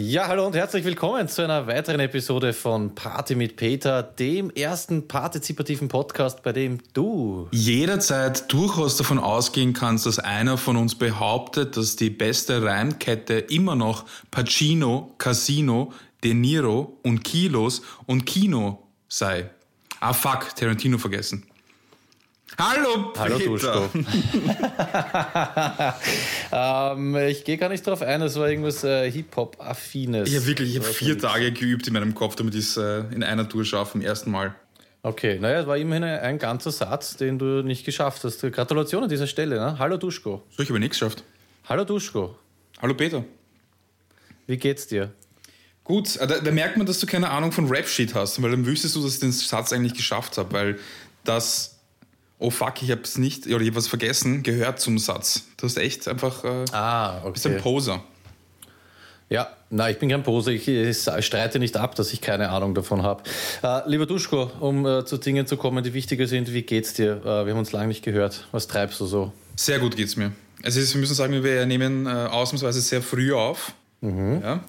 Ja, hallo und herzlich willkommen zu einer weiteren Episode von Party mit Peter, dem ersten partizipativen Podcast, bei dem du jederzeit durchaus davon ausgehen kannst, dass einer von uns behauptet, dass die beste Reimkette immer noch Pacino, Casino, De Niro und Kilos und Kino sei. Ah fuck, Tarantino vergessen. Hallo, Peter. Hallo Duschko. ähm, ich gehe gar nicht drauf ein, das war irgendwas äh, Hip-Hop-Affines. Ja, wirklich, ich habe vier Tage geübt in meinem Kopf, damit ich es äh, in einer Tour schaffe, im ersten Mal. Okay, naja, es war immerhin ein ganzer Satz, den du nicht geschafft hast. Gratulation an dieser Stelle. Ne? Hallo Duschko. So, ich habe nichts geschafft. Hallo Duschko. Hallo Peter. Wie geht's dir? Gut, äh, da, da, merkt man, dass du keine Ahnung von Rap-Sheet hast, weil dann wüsstest du, dass ich den Satz eigentlich geschafft habe, weil das oh fuck, ich habe es nicht, oder ich habe was vergessen, gehört zum Satz. Du hast echt einfach, äh, ah, okay. bist ein Poser. Ja, na, ich bin kein Poser. Ich, ich, streite nicht ab, dass ich keine Ahnung davon habe. Äh, lieber Duschko, um äh, zu Dingen zu kommen, die wichtiger sind, wie geht's dir? Äh, wir haben uns lange nicht gehört. Was treibst du so? Sehr gut geht's mir. Also wir müssen sagen, wir nehmen äh, ausnahmsweise sehr früh auf. Mhm. Ja,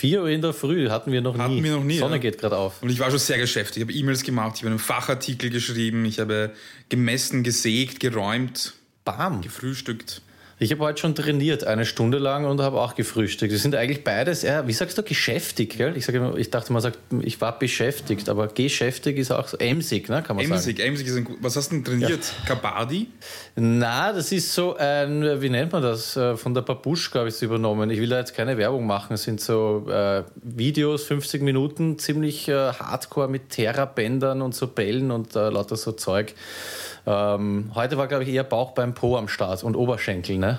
4 Uhr in der Früh hatten wir noch hatten nie. Wir noch nie. Sonne ja. geht gerade auf. Und ich war schon sehr geschäftig. Ich habe E-Mails gemacht, ich habe einen Fachartikel geschrieben, ich habe gemessen, gesägt, geräumt, Bam. gefrühstückt. Ich habe heute schon trainiert, eine Stunde lang und habe auch gefrühstückt. Das sind eigentlich beides, ja, wie sagst du, geschäftig, gell? Ich, sag immer, ich dachte, man sagt, ich war beschäftigt, aber geschäftig ist auch so emsig, ne, kann man emsig, sagen. Emsig, ist ein gut. Was hast du denn trainiert? Ja. Kabadi? Na, das ist so ein, wie nennt man das? Äh, von der Babuschka habe ich es übernommen. Ich will da jetzt keine Werbung machen. Es sind so äh, Videos, 50 Minuten, ziemlich äh, hardcore mit Terrabändern und so Bällen und äh, lauter so Zeug. Ähm, heute war, glaube ich, eher Bauch beim Po am Start und Oberschenkel, ne?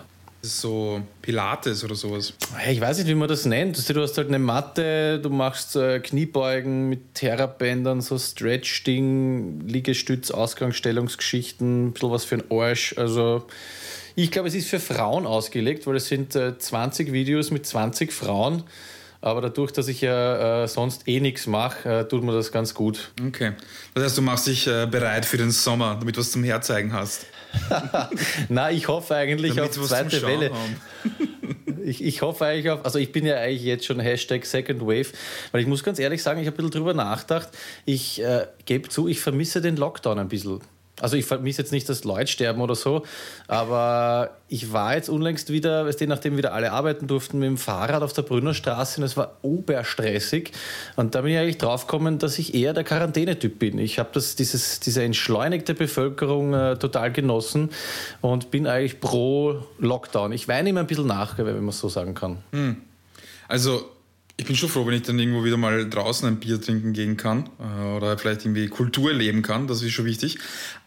So Pilates oder sowas. Ich weiß nicht, wie man das nennt. Du hast halt eine Matte, du machst äh, Kniebeugen mit Terrabändern, so Stretch-Ding, Liegestütz, Ausgangsstellungsgeschichten, ein bisschen was für den Arsch. Also ich glaube, es ist für Frauen ausgelegt, weil es sind äh, 20 Videos mit 20 Frauen. Aber dadurch, dass ich ja äh, sonst eh nichts mache, äh, tut mir das ganz gut. Okay. Das heißt, du machst dich äh, bereit für den Sommer, damit du was zum Herzeigen hast. Na, ich hoffe eigentlich damit auf zweite Welle. ich, ich hoffe eigentlich auf, also ich bin ja eigentlich jetzt schon Hashtag Second Wave, weil ich muss ganz ehrlich sagen, ich habe ein bisschen drüber nachgedacht. Ich äh, gebe zu, ich vermisse den Lockdown ein bisschen. Also ich vermisse jetzt nicht, dass Leute sterben oder so, aber ich war jetzt unlängst wieder, weißt du, nachdem wieder alle arbeiten durften, mit dem Fahrrad auf der Brünnerstraße und es war oberstressig. Und da bin ich eigentlich draufgekommen, dass ich eher der Quarantänetyp bin. Ich habe diese entschleunigte Bevölkerung äh, total genossen und bin eigentlich pro Lockdown. Ich weine immer ein bisschen nach, wenn man es so sagen kann. Hm. Also ich bin schon froh, wenn ich dann irgendwo wieder mal draußen ein Bier trinken gehen kann äh, oder vielleicht irgendwie Kultur leben kann. Das ist schon wichtig.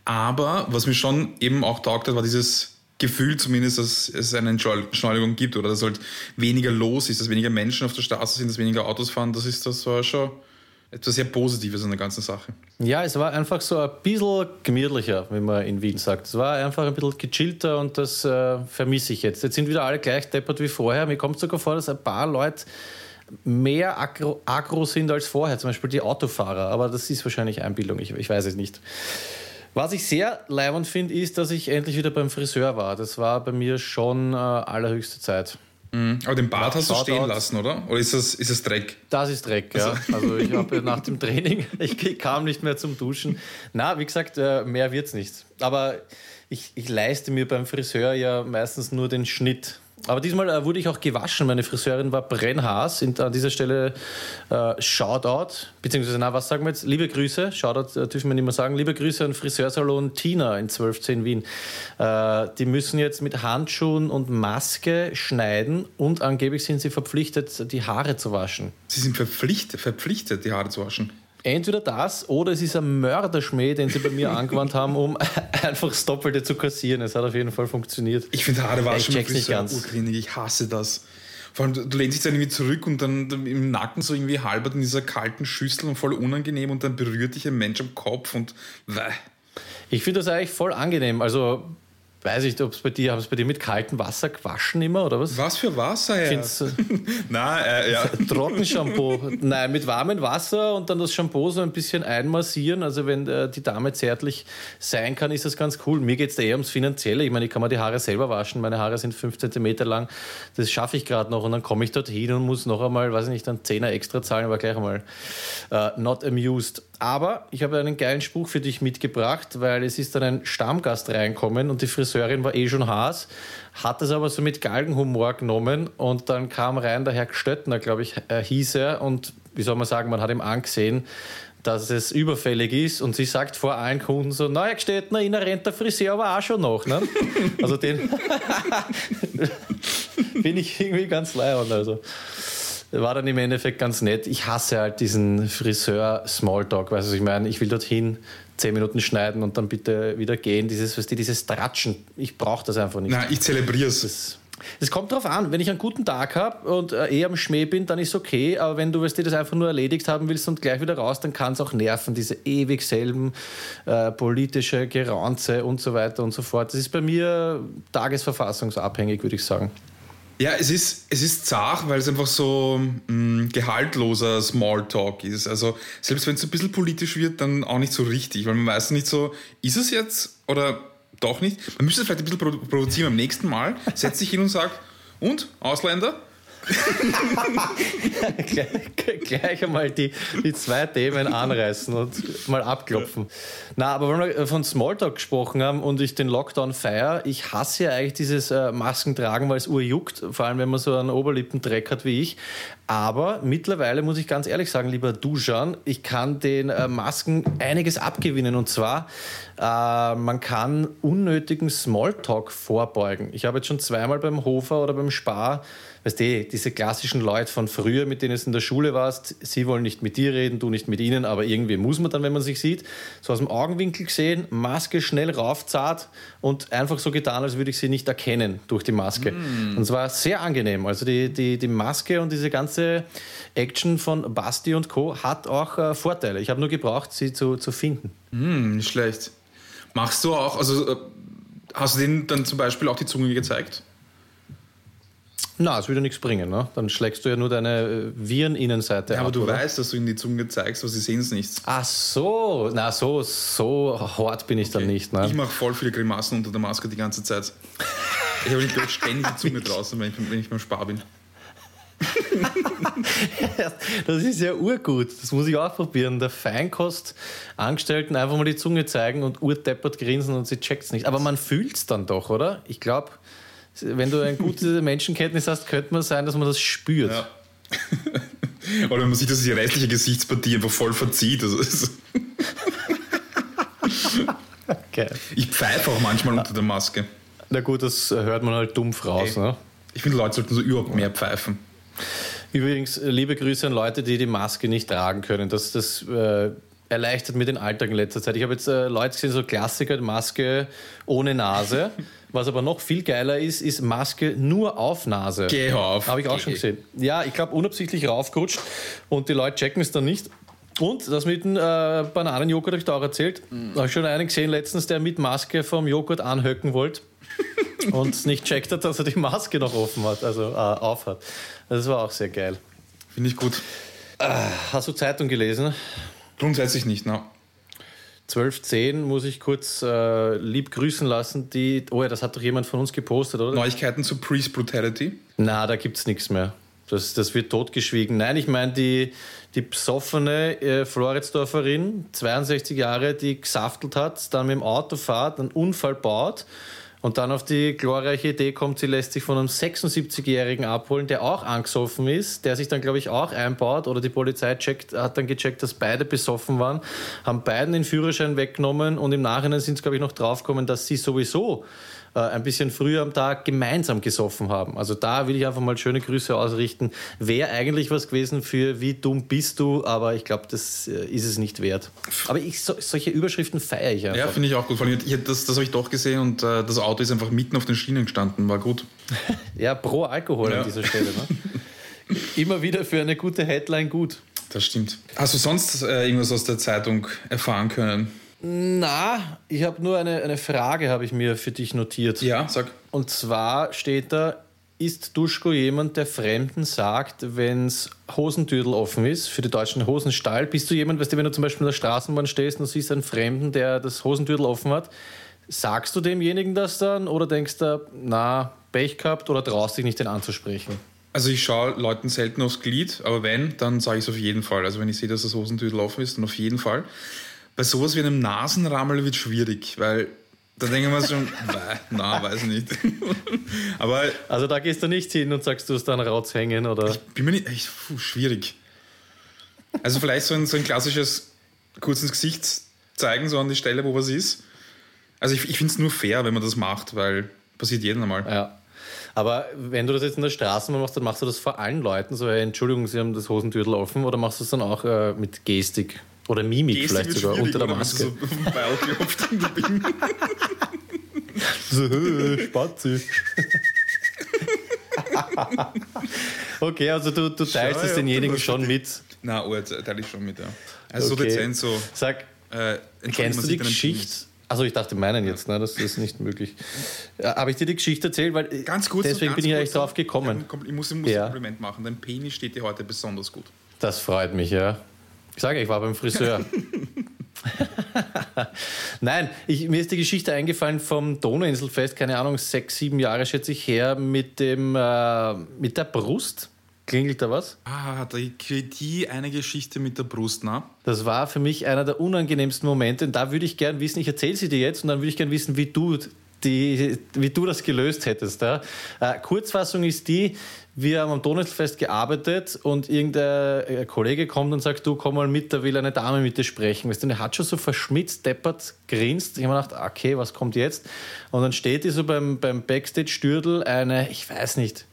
Aber was mir schon eben auch taugt hat, war dieses Gefühl zumindest, dass es eine Entschleunigung gibt oder dass halt weniger los ist, dass weniger Menschen auf der Straße sind, dass weniger Autos fahren. Das ist das war schon etwas sehr Positives an der ganzen Sache. Ja, es war einfach so ein bisschen gemütlicher, wie man in Wien sagt. Es war einfach ein bisschen gechillter und das äh, vermisse ich jetzt. Jetzt sind wieder alle gleich deppert wie vorher. Mir kommt sogar vor, dass ein paar Leute mehr aggro, aggro sind als vorher, zum Beispiel die Autofahrer. Aber das ist wahrscheinlich Einbildung, ich, ich weiß es nicht. Was ich sehr leibend finde, ist, dass ich endlich wieder beim Friseur war. Das war bei mir schon äh, allerhöchste Zeit. Mhm. Aber den Bart hast du stehen lassen, oder? Oder ist das, ist das Dreck? Das ist Dreck, ja. Also, also ich habe nach dem Training, ich kam nicht mehr zum Duschen. Na, wie gesagt, äh, mehr wird es nicht. Aber ich, ich leiste mir beim Friseur ja meistens nur den Schnitt. Aber diesmal äh, wurde ich auch gewaschen. Meine Friseurin war brennhaß. Und an dieser Stelle äh, Shoutout, beziehungsweise, na, was sagen wir jetzt? Liebe Grüße, Shoutout äh, dürfen wir nicht mehr sagen. Liebe Grüße an Friseursalon Tina in 1210 Wien. Äh, die müssen jetzt mit Handschuhen und Maske schneiden und angeblich sind sie verpflichtet, die Haare zu waschen. Sie sind verpflichtet, verpflichtet die Haare zu waschen? Entweder das oder es ist ein Mörderschmäh, den sie bei mir angewandt haben, um einfach das Doppelte zu kassieren. Es hat auf jeden Fall funktioniert. Ich finde Haare waschen ich nicht ganz. Ich hasse das. Vor allem, du lehnst dich dann irgendwie zurück und dann im Nacken so irgendwie halbert in dieser kalten Schüssel und voll unangenehm und dann berührt dich ein Mensch am Kopf und Ich finde das eigentlich voll angenehm. Also Weiß ich, ob es bei dir, haben es bei dir mit kaltem Wasser gewaschen immer oder was? Was für Wasser, ja? Nein, äh, ja. Trockenshampoo. Nein, mit warmem Wasser und dann das Shampoo so ein bisschen einmassieren. Also wenn äh, die Dame zärtlich sein kann, ist das ganz cool. Mir geht es eher ums Finanzielle. Ich meine, ich kann mir die Haare selber waschen. Meine Haare sind fünf Zentimeter lang. Das schaffe ich gerade noch und dann komme ich dorthin und muss noch einmal, weiß ich nicht, dann Zehner extra zahlen, aber gleich einmal uh, not amused. Aber ich habe einen geilen Spruch für dich mitgebracht, weil es ist dann ein Stammgast reinkommen und die Friseurin war eh schon Haas, hat es aber so mit Galgenhumor genommen und dann kam rein der Herr Gstöttner, glaube ich, äh, hieß er und wie soll man sagen, man hat ihm angesehen, dass es überfällig ist und sie sagt vor allen Kunden so, na, Herr Gstöttner, Ihnen rennt der Friseur aber auch schon noch. Ne? Also den bin ich irgendwie ganz leid. Also war dann im Endeffekt ganz nett. Ich hasse halt diesen Friseur-Smalltalk. Weißt du, ich meine, ich will dorthin zehn Minuten schneiden und dann bitte wieder gehen. Dieses, weißt du, dieses Tratschen. Ich brauche das einfach nicht. Nein, ich zelebriere es. Es kommt darauf an, wenn ich einen guten Tag habe und äh, eh am Schmäh bin, dann ist okay. Aber wenn du weißt, das einfach nur erledigt haben willst und gleich wieder raus, dann kann es auch nerven, diese ewig selben äh, politische Geranze und so weiter und so fort. Das ist bei mir tagesverfassungsabhängig, würde ich sagen. Ja, es ist, es ist zart, weil es einfach so mh, mm, gehaltloser Smalltalk ist. Also selbst wenn es ein bisschen politisch wird, dann auch nicht so richtig, weil man weiß nicht so, ist es jetzt oder doch nicht. Man müsste es vielleicht ein bisschen provozieren beim nächsten Mal, setzt sich hin und sagt, und, Ausländer? Gleich, gleich einmal die, die zwei Themen anreißen und mal abklopfen. Na, aber wenn wir von Smalltalk gesprochen haben und ich den Lockdown feiere, ich hasse ja eigentlich dieses äh, Maskentragen, weil es urjuckt, vor allem wenn man so einen Oberlippendreck hat wie ich. Aber mittlerweile muss ich ganz ehrlich sagen, lieber Duschan, ich kann den äh, Masken einiges abgewinnen. Und zwar, äh, man kann unnötigen Smalltalk vorbeugen. Ich habe jetzt schon zweimal beim Hofer oder beim Spar weißt du, diese klassischen Leute von früher, mit denen du in der Schule warst, sie wollen nicht mit dir reden, du nicht mit ihnen, aber irgendwie muss man dann, wenn man sich sieht, so aus dem Augenwinkel gesehen, Maske schnell raufzart und einfach so getan, als würde ich sie nicht erkennen durch die Maske. Mm. Und es war sehr angenehm. Also die, die, die Maske und diese ganze Action von Basti und Co. hat auch äh, Vorteile. Ich habe nur gebraucht, sie zu, zu finden. Mm, nicht schlecht. Machst du auch, also äh, hast du denen dann zum Beispiel auch die Zunge gezeigt? Na, es würde nichts bringen, ne? Dann schlägst du ja nur deine äh, Vireninnenseite ja, aber ab, du oder? weißt, dass du ihnen die Zunge zeigst, aber sie sehen es nicht. Ach so, na so, so hart bin ich okay. dann nicht. Ne? Ich mache voll viele Grimassen unter der Maske die ganze Zeit. Ich habe nicht ständig die Zunge draußen, wenn ich, wenn ich beim Spar bin. das ist ja urgut. Das muss ich auch probieren. Der Feinkostangestellten einfach mal die Zunge zeigen und urdeppert grinsen und sie checkt es nicht. Aber man fühlt es dann doch, oder? Ich glaube, wenn du eine gute Menschenkenntnis hast, könnte man sein, dass man das spürt. Ja. Oder wenn man sieht, dass die restliche Gesichtspartie einfach voll verzieht. Also okay. Ich pfeife auch manchmal unter der Maske. Na gut, das hört man halt dumpf raus. Ne? Ich finde, Leute sollten so überhaupt mehr pfeifen. Übrigens, liebe Grüße an Leute, die die Maske nicht tragen können. Das, das äh, erleichtert mir den Alltag in letzter Zeit. Ich habe jetzt äh, Leute gesehen, so Klassiker, Maske ohne Nase. Was aber noch viel geiler ist, ist Maske nur auf Nase. Geh auf. Habe ich auch Geh. schon gesehen. Ja, ich glaube, unabsichtlich raufgerutscht und die Leute checken es dann nicht. Und das mit dem äh, Bananenjoghurt habe ich da auch erzählt. Mhm. habe ich schon einen gesehen letztens, der mit Maske vom Joghurt anhöcken wollte und nicht checkt hat, dass er die Maske noch offen hat, also äh, auf hat. Das war auch sehr geil. Finde ich gut. Äh, hast du Zeitung gelesen? Grundsätzlich nicht, ne? 12.10 muss ich kurz äh, lieb grüßen lassen. Die, oh ja, das hat doch jemand von uns gepostet, oder? Neuigkeiten zu Priest Brutality? Na, da gibt es nichts mehr. Das, das wird totgeschwiegen. Nein, ich meine die, die besoffene äh, Floridsdorferin, 62 Jahre, die gesaftelt hat, dann mit dem Auto fährt, einen Unfall baut und dann auf die glorreiche Idee kommt, sie lässt sich von einem 76-Jährigen abholen, der auch angesoffen ist, der sich dann, glaube ich, auch einbaut oder die Polizei checkt, hat dann gecheckt, dass beide besoffen waren, haben beiden den Führerschein weggenommen und im Nachhinein sind es, glaube ich, noch draufgekommen, dass sie sowieso äh, ein bisschen früher am Tag gemeinsam gesoffen haben. Also da will ich einfach mal schöne Grüße ausrichten. Wäre eigentlich was gewesen für wie dumm bist du, aber ich glaube, das äh, ist es nicht wert. Aber ich, so, solche Überschriften feiere ich einfach. Ja, finde ich auch gut. Ich, das, das habe ich doch gesehen und äh, das Auto ist einfach mitten auf den Schienen gestanden. War gut. ja, pro Alkohol ja. an dieser Stelle. Ne? Immer wieder für eine gute Headline gut. Das stimmt. Hast du sonst äh, irgendwas aus der Zeitung erfahren können? Na, ich habe nur eine, eine Frage, habe ich mir für dich notiert. Ja, sag. Und zwar steht da, ist Duschko jemand, der Fremden sagt, wenn es Hosentürdel offen ist für den deutschen Hosenstall? Bist du jemand, weißt du, wenn du zum Beispiel in der Straßenbahn stehst und siehst einen Fremden, der das Hosentürdel offen hat, sagst du demjenigen das dann oder denkst du, na, Pech gehabt oder traust dich nicht, den anzusprechen? Also ich schaue Leuten selten aufs Glied, aber wenn, dann sage ich es auf jeden Fall. Also wenn ich sehe, dass das Hosentüdel offen ist, dann auf jeden Fall. Bei sowas wie einem Nasenrammel wird es schwierig, weil da denken wir schon, na, weiß ich nicht. aber also da gehst du nicht hin und sagst, du hast dann raushängen oder? Ich bin mir nicht, echt, puh, schwierig. Also vielleicht so ein, so ein klassisches kurz ins Gesicht zeigen, so an die Stelle, wo was ist. Also ich, ich finde es nur fair, wenn man das macht, weil passiert jedem einmal. Ja. Aber wenn du das jetzt in der Straßenbahn machst, dann machst du das vor allen Leuten, so, hey, Entschuldigung, Sie haben das Hosentürtel offen, oder machst du es dann auch äh, mit Gestik oder Mimik Gestik vielleicht sogar unter der Maske? So so, Spazi. okay, also du, du teilst es denjenigen schon mit. Nein, oh, teile ich schon mit, ja. Also okay. so dezent so. Sag, äh, kennst du die Geschichte? Also ich dachte meinen jetzt, ne? das ist nicht möglich. Habe ich dir die Geschichte erzählt? Weil ganz kurz, deswegen bin ich eigentlich drauf gekommen. ich muss, ich muss ja. ein Kompliment machen. Dein Penis steht dir heute besonders gut. Das freut mich, ja. Ich sage, ich war beim Friseur. Nein, ich, mir ist die Geschichte eingefallen vom Donauinselfest, keine Ahnung, sechs, sieben Jahre schätze ich her, mit, dem, äh, mit der Brust. Klingelt da was? Ah, die, die eine Geschichte mit der Brust, ne? Das war für mich einer der unangenehmsten Momente. Und da würde ich gern wissen, ich erzähle sie dir jetzt und dann würde ich gern wissen, wie du, die, wie du das gelöst hättest. Ja? Äh, Kurzfassung ist die, wir haben am Donnerstagfest gearbeitet und irgendein äh, Kollege kommt und sagt, du komm mal mit, da will eine Dame mit dir sprechen. Weißt du, der hat schon so verschmitzt, deppert, grinst. Ich habe mir gedacht, okay, was kommt jetzt? Und dann steht die so beim, beim Backstage-Stürdel eine, ich weiß nicht,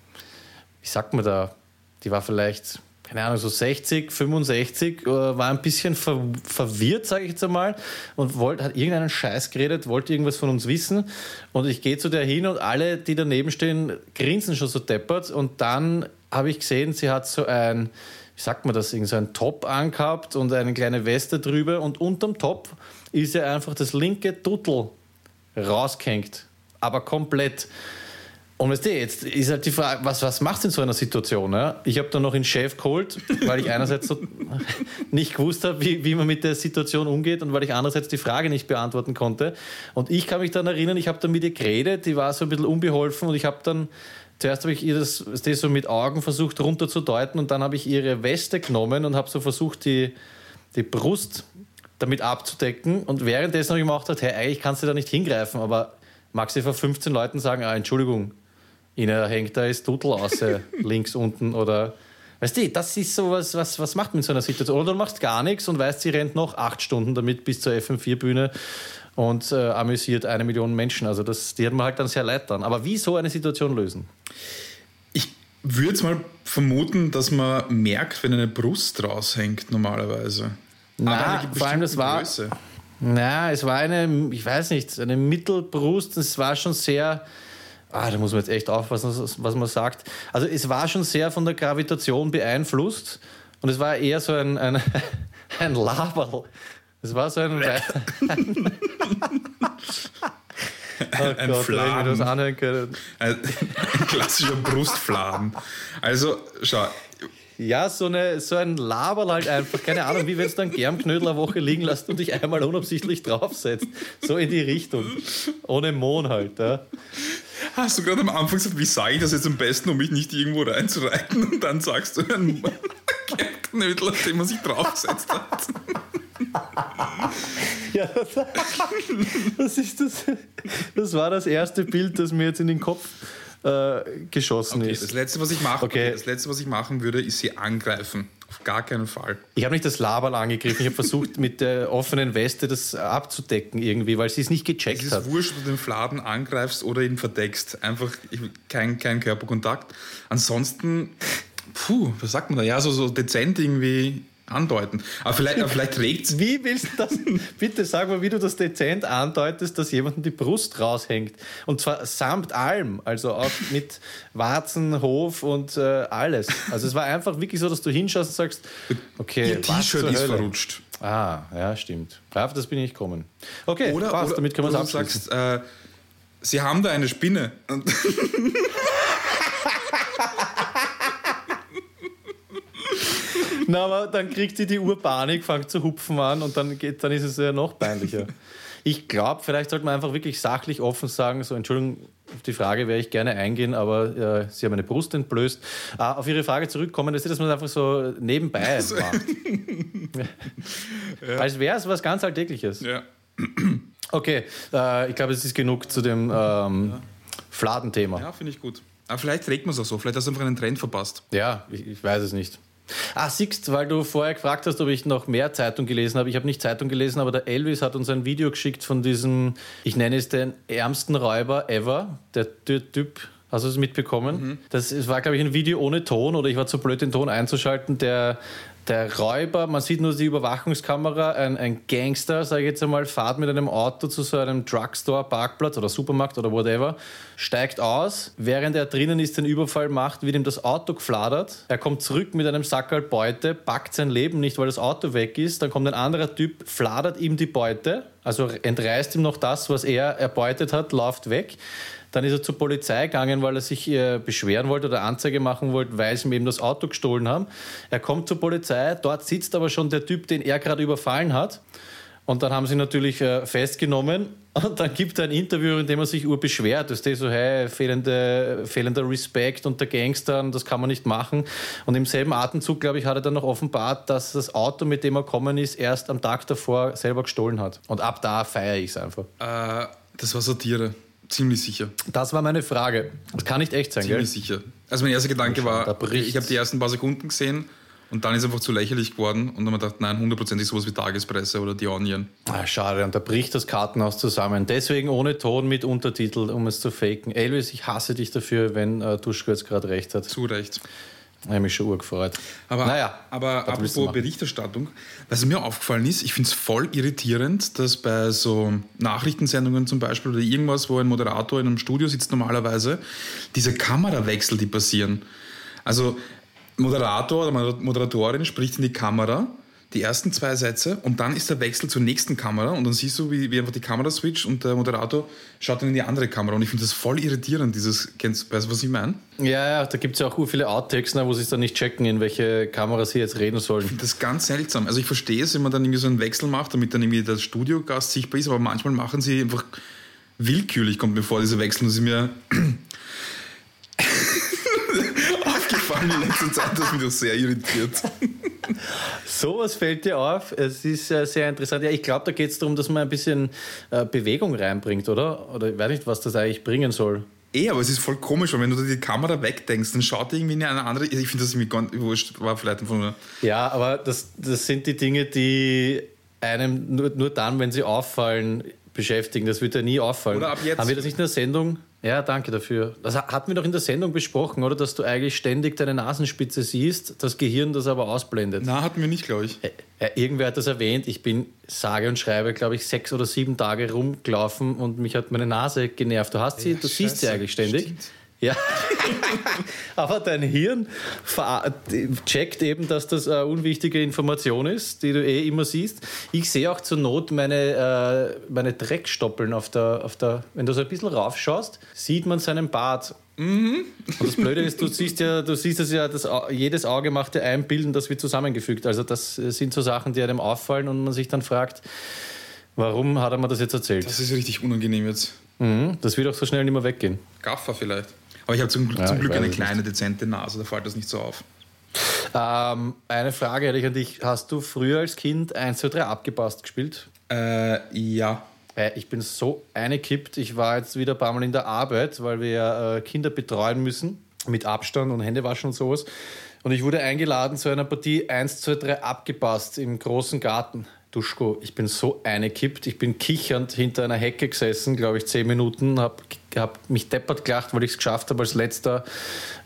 wie sagt man da, die war vielleicht, keine Ahnung, so 60, 65, äh, war ein bisschen ver verwirrt, sage ich jetzt einmal, und wollt, hat irgendeinen Scheiß geredet, wollte irgendwas von uns wissen. Und ich gehe zu der hin und alle, die daneben stehen, grinsen schon so deppert. Und dann habe ich gesehen, sie hat so ein, wie sagt man das, so ein Top angehabt und eine kleine Weste drüber. Und unterm Top ist ja einfach das linke Tuttel rausgehängt. Aber komplett. Und weißt du, jetzt ist halt die Frage, was, was machst du in so einer Situation? Ja? Ich habe dann noch einen Chef geholt, weil ich einerseits so nicht gewusst habe, wie, wie man mit der Situation umgeht und weil ich andererseits die Frage nicht beantworten konnte. Und ich kann mich dann erinnern, ich habe dann mit ihr geredet, die war so ein bisschen unbeholfen und ich habe dann, zuerst habe ich ihr das, das so mit Augen versucht runterzudeuten und dann habe ich ihre Weste genommen und habe so versucht, die, die Brust damit abzudecken. Und währenddessen habe ich mir auch gedacht, hey, eigentlich kannst du da nicht hingreifen, aber magst du vor 15 Leuten sagen, ah, Entschuldigung, Ihnen hängt da das Dudel aus, links unten oder. Weißt du, das ist sowas, was, was macht man in so einer Situation? Oder du machst gar nichts und weißt, sie rennt noch acht Stunden damit bis zur FM4-Bühne und äh, amüsiert eine Million Menschen. Also das, die hat man halt dann sehr leid dann. Aber wie so eine Situation lösen? Ich würde jetzt mal vermuten, dass man merkt, wenn eine Brust raushängt normalerweise. Na, vor allem das war. Größe. Na, es war eine, ich weiß nicht, eine Mittelbrust. Es war schon sehr Ah, da muss man jetzt echt aufpassen, was man sagt. Also es war schon sehr von der Gravitation beeinflusst und es war eher so ein, ein, ein Laberl. Es war so ein... ein Oh ein Gott, Fladen. Das anhören können. Ein, ein klassischer Brustfladen. Also, schau, ja, so, eine, so ein Laberl halt einfach. Keine Ahnung, wie wenn du dann Germknödel eine Woche liegen lässt und dich einmal unabsichtlich draufsetzt. So in die Richtung. Ohne Mohn halt. Ja. Hast du gerade am Anfang gesagt, wie sage ich das jetzt am besten, um mich nicht irgendwo reinzureiten? Und dann sagst du ein Germknödel, auf den man sich draufgesetzt hat. ja, das, das, ist das, das war das erste Bild, das mir jetzt in den Kopf äh, geschossen okay, ist. Das letzte, was ich mache, okay. das letzte, was ich machen würde, ist sie angreifen. Auf gar keinen Fall. Ich habe nicht das Laberl angegriffen. Ich habe versucht, mit der offenen Weste das abzudecken irgendwie, weil sie es nicht gecheckt hat. Es ist hat. wurscht, ob du den Fladen angreifst oder ihn verdeckst. Einfach kein, kein Körperkontakt. Ansonsten, puh, was sagt man da? Ja, so, so dezent irgendwie andeuten. Aber vielleicht, aber vielleicht trägt Wie willst du das? Bitte sag mal, wie du das dezent andeutest, dass jemandem die Brust raushängt. Und zwar samt allem. Also auch mit Warzen, Hof und äh, alles. Also es war einfach wirklich so, dass du hinschaust und sagst, okay, Ihr T-Shirt ist verrutscht. Ah, ja, stimmt. Auf das bin ich gekommen. Okay, oder, passt, oder, damit können wir es abschließen. Sagst, äh, Sie haben da eine Spinne. Na, aber dann kriegt sie die Urpanik, fängt zu hupfen an und dann, geht, dann ist es ja noch peinlicher. Ich glaube, vielleicht sollte man einfach wirklich sachlich offen sagen, so Entschuldigung, auf die Frage werde ich gerne eingehen, aber äh, Sie haben meine Brust entblößt. Äh, auf Ihre Frage zurückkommen, dass, dass man es einfach so nebenbei also. macht. ja. Als wäre es was ganz Alltägliches. Ja. Okay, äh, ich glaube, es ist genug zu dem ähm, ja. Fladenthema. Ja, finde ich gut. Aber vielleicht trägt man es auch so, vielleicht hast du einfach einen Trend verpasst. Ja, ich, ich weiß es nicht. Ah, siehst, weil du vorher gefragt hast, ob ich noch mehr Zeitung gelesen habe. Ich habe nicht Zeitung gelesen, aber der Elvis hat uns ein Video geschickt von diesem, ich nenne es den ärmsten Räuber ever. Der, Typ, Hast du es mitbekommen? Mhm. Das war, glaube ich, ein Video ohne Ton oder ich war zu blöd, den Ton einzuschalten. Der der Räuber, man sieht nur die Überwachungskamera, ein, ein Gangster, sage ich jetzt einmal, fahrt mit einem Auto zu so einem Drugstore, Parkplatz oder Supermarkt oder whatever, steigt aus, während er drinnen ist, den Überfall macht, wird ihm das Auto gefladert. Er kommt zurück mit einem Sackerl Beute, packt sein Leben nicht, weil das Auto weg ist. Dann kommt ein anderer Typ, fladert ihm die Beute, also entreißt ihm noch das, was er erbeutet hat, läuft weg. Dann ist er zur Polizei gegangen, weil er sich äh, beschweren wollte oder Anzeige machen wollte, weil sie ihm eben das Auto gestohlen haben. Er kommt zur Polizei, dort sitzt aber schon der Typ, den er gerade überfallen hat. Und dann haben sie natürlich äh, festgenommen und dann gibt er ein Interview, in dem er sich urbeschwert. Das ist so, hey, fehlende, fehlender Respekt unter Gangstern, das kann man nicht machen. Und im selben Atemzug, glaube ich, hat er dann noch offenbart, dass das Auto, mit dem er gekommen ist, erst am Tag davor selber gestohlen hat. Und ab da feiere ich es einfach. Äh, das war Satire. Ziemlich sicher. Das war meine Frage. Das kann nicht echt sein, Ziemlich gell? sicher. Also mein erster Gedanke war, ich habe die ersten paar Sekunden gesehen und dann ist es einfach zu lächerlich geworden und dann habe ich gedacht, nein, hundertprozentig sowas wie Tagespresse oder die Onion. Ah, schade, und da bricht das Kartenhaus zusammen. Deswegen ohne Ton mit Untertitel, um es zu faken. Elvis, ich hasse dich dafür, wenn äh, Duschko jetzt gerade recht hat. Zu Recht. Ich habe mich schon urgefreut. Aber, naja, aber apropos Berichterstattung, was mir aufgefallen ist, ich finde es voll irritierend, dass bei so Nachrichtensendungen zum Beispiel oder irgendwas, wo ein Moderator in einem Studio sitzt normalerweise, diese Kamerawechsel, die passieren. Also Moderator oder Moderatorin spricht in die Kamera die ersten zwei Sätze und dann ist der Wechsel zur nächsten Kamera und dann siehst du, wie, wie einfach die Kamera switcht und der Moderator schaut dann in die andere Kamera und ich finde das voll irritierend, dieses, kennst, weißt du, was ich meine? Ja, ja, da gibt es ja auch viele Outtakes, ne, wo sie es dann nicht checken, in welche Kamera sie jetzt reden sollen. Ich finde das ganz seltsam. Also ich verstehe es, wenn man dann irgendwie so einen Wechsel macht, damit dann irgendwie der Studiogast sichtbar ist, aber manchmal machen sie einfach willkürlich, kommt mir vor, diese Wechsel, das ist mir in letzter Zeit, das mich das sehr irritiert. Sowas fällt dir auf. Es ist äh, sehr interessant. Ja, ich glaube, da geht es darum, dass man ein bisschen äh, Bewegung reinbringt, oder? Oder ich weiß nicht, was das eigentlich bringen soll. Eh, aber es ist voll komisch, weil wenn du die Kamera wegdenkst, dann schaut irgendwie in eine andere. Ich finde das irgendwie ganz wurscht, war vielleicht von mir. Ja, aber das, das sind die Dinge, die einem nur, nur dann, wenn sie auffallen, beschäftigen. Das wird ja nie auffallen. Oder ab jetzt. Haben wir das nicht in der Sendung? Ja, danke dafür. Das hatten wir doch in der Sendung besprochen, oder? Dass du eigentlich ständig deine Nasenspitze siehst, das Gehirn das aber ausblendet. Na, hatten wir nicht, glaube ich. Irgendwer hat das erwähnt. Ich bin sage und schreibe, glaube ich, sechs oder sieben Tage rumgelaufen und mich hat meine Nase genervt. Du hast sie, ja, du siehst sie eigentlich ständig. Stimmt. Ja, aber dein Hirn checkt eben, dass das eine unwichtige Information ist, die du eh immer siehst. Ich sehe auch zur Not meine, äh, meine Dreckstoppeln auf der, auf der, wenn du so ein bisschen raufschaust, sieht man seinen Bart. Mhm. Und das Blöde ist, du siehst ja, du siehst es ja, das, jedes Auge macht ja ein Bild und das wird zusammengefügt. Also das sind so Sachen, die einem auffallen und man sich dann fragt, warum hat er mir das jetzt erzählt? Das ist richtig unangenehm jetzt. Mhm. Das wird auch so schnell nicht mehr weggehen. Gaffer vielleicht. Aber ich habe zum, ja, zum Glück eine kleine, nicht. dezente Nase, da fällt das nicht so auf. Ähm, eine Frage hätte ich an dich. Hast du früher als Kind 1, 2, 3 abgepasst gespielt? Äh, ja. Äh, ich bin so eingekippt. Ich war jetzt wieder ein paar Mal in der Arbeit, weil wir äh, Kinder betreuen müssen mit Abstand und Händewaschen und sowas. Und ich wurde eingeladen zu einer Partie 1, 2, 3 abgepasst im großen Garten. Duschko, ich bin so eingekippt. Ich bin kichernd hinter einer Hecke gesessen, glaube ich, zehn Minuten, habe hab mich deppert gelacht, weil ich es geschafft habe, als letzter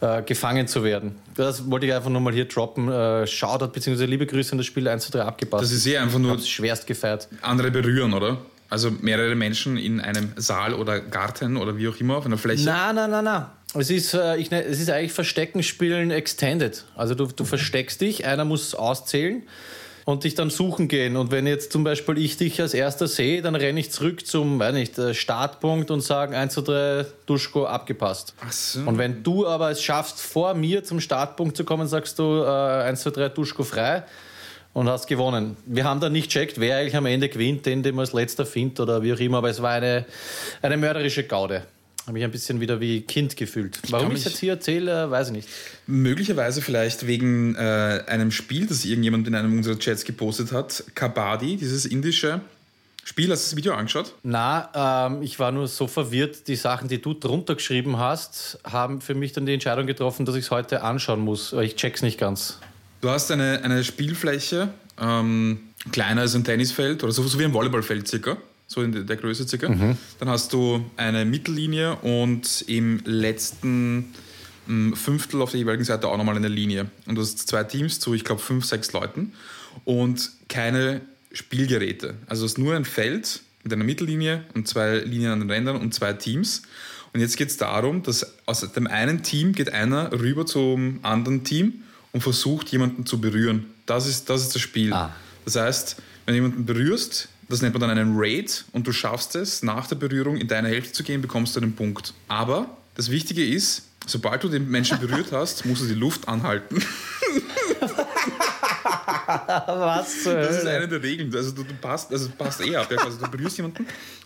äh, gefangen zu werden. Das wollte ich einfach nur mal hier droppen. Äh, Shoutout bzw. liebe Grüße an das Spiel 1 zu 3 abgepasst. Das ist eh einfach nur schwerst gefeiert. Andere berühren, oder? Also mehrere Menschen in einem Saal oder Garten oder wie auch immer auf einer Fläche? Nein, nein, nein, nein. Es ist, äh, ich, es ist eigentlich Verstecken spielen extended. Also du, du versteckst dich, einer muss auszählen und dich dann suchen gehen. Und wenn jetzt zum Beispiel ich dich als erster sehe, dann renne ich zurück zum, weiß nicht, äh, Startpunkt und sage 1, 2, 3, Duschko abgepasst. Ach so. Und wenn du aber es schaffst, vor mir zum Startpunkt zu kommen, sagst du äh, 1, 2, 3, Duschko frei und hast gewonnen. Wir haben dann nicht checkt, wer eigentlich am Ende gewinnt, den, den man als letzter findet oder wie auch immer, aber es war eine, eine mörderische Gaude. Habe mich ein bisschen wieder wie Kind gefühlt. Warum ich es jetzt hier erzähle, weiß ich nicht. Möglicherweise vielleicht wegen äh, einem Spiel, das irgendjemand in einem unserer Chats gepostet hat. Kabaddi, dieses indische Spiel. Hast du das Video angeschaut? Na, ähm, ich war nur so verwirrt. Die Sachen, die du drunter geschrieben hast, haben für mich dann die Entscheidung getroffen, dass ich es heute anschauen muss. Ich check's nicht ganz. Du hast eine, eine Spielfläche, ähm, kleiner als ein Tennisfeld oder so, so wie ein Volleyballfeld circa so in der Größe circa. Mhm. Dann hast du eine Mittellinie und im letzten mm, Fünftel auf der jeweiligen Seite auch nochmal eine Linie. Und du hast zwei Teams zu, ich glaube, fünf, sechs Leuten und keine Spielgeräte. Also es ist nur ein Feld mit einer Mittellinie und zwei Linien an den Rändern und zwei Teams. Und jetzt geht es darum, dass aus dem einen Team geht einer rüber zum anderen Team und versucht, jemanden zu berühren. Das ist das, ist das Spiel. Ah. Das heißt, wenn du jemanden berührst, das nennt man dann einen Raid und du schaffst es, nach der Berührung in deine Hälfte zu gehen, bekommst du einen Punkt. Aber das Wichtige ist, sobald du den Menschen berührt hast, musst du die Luft anhalten. Was? Das ist eine der Regeln. Also du, du passt, also passt eh ab. Also du berührst jemanden,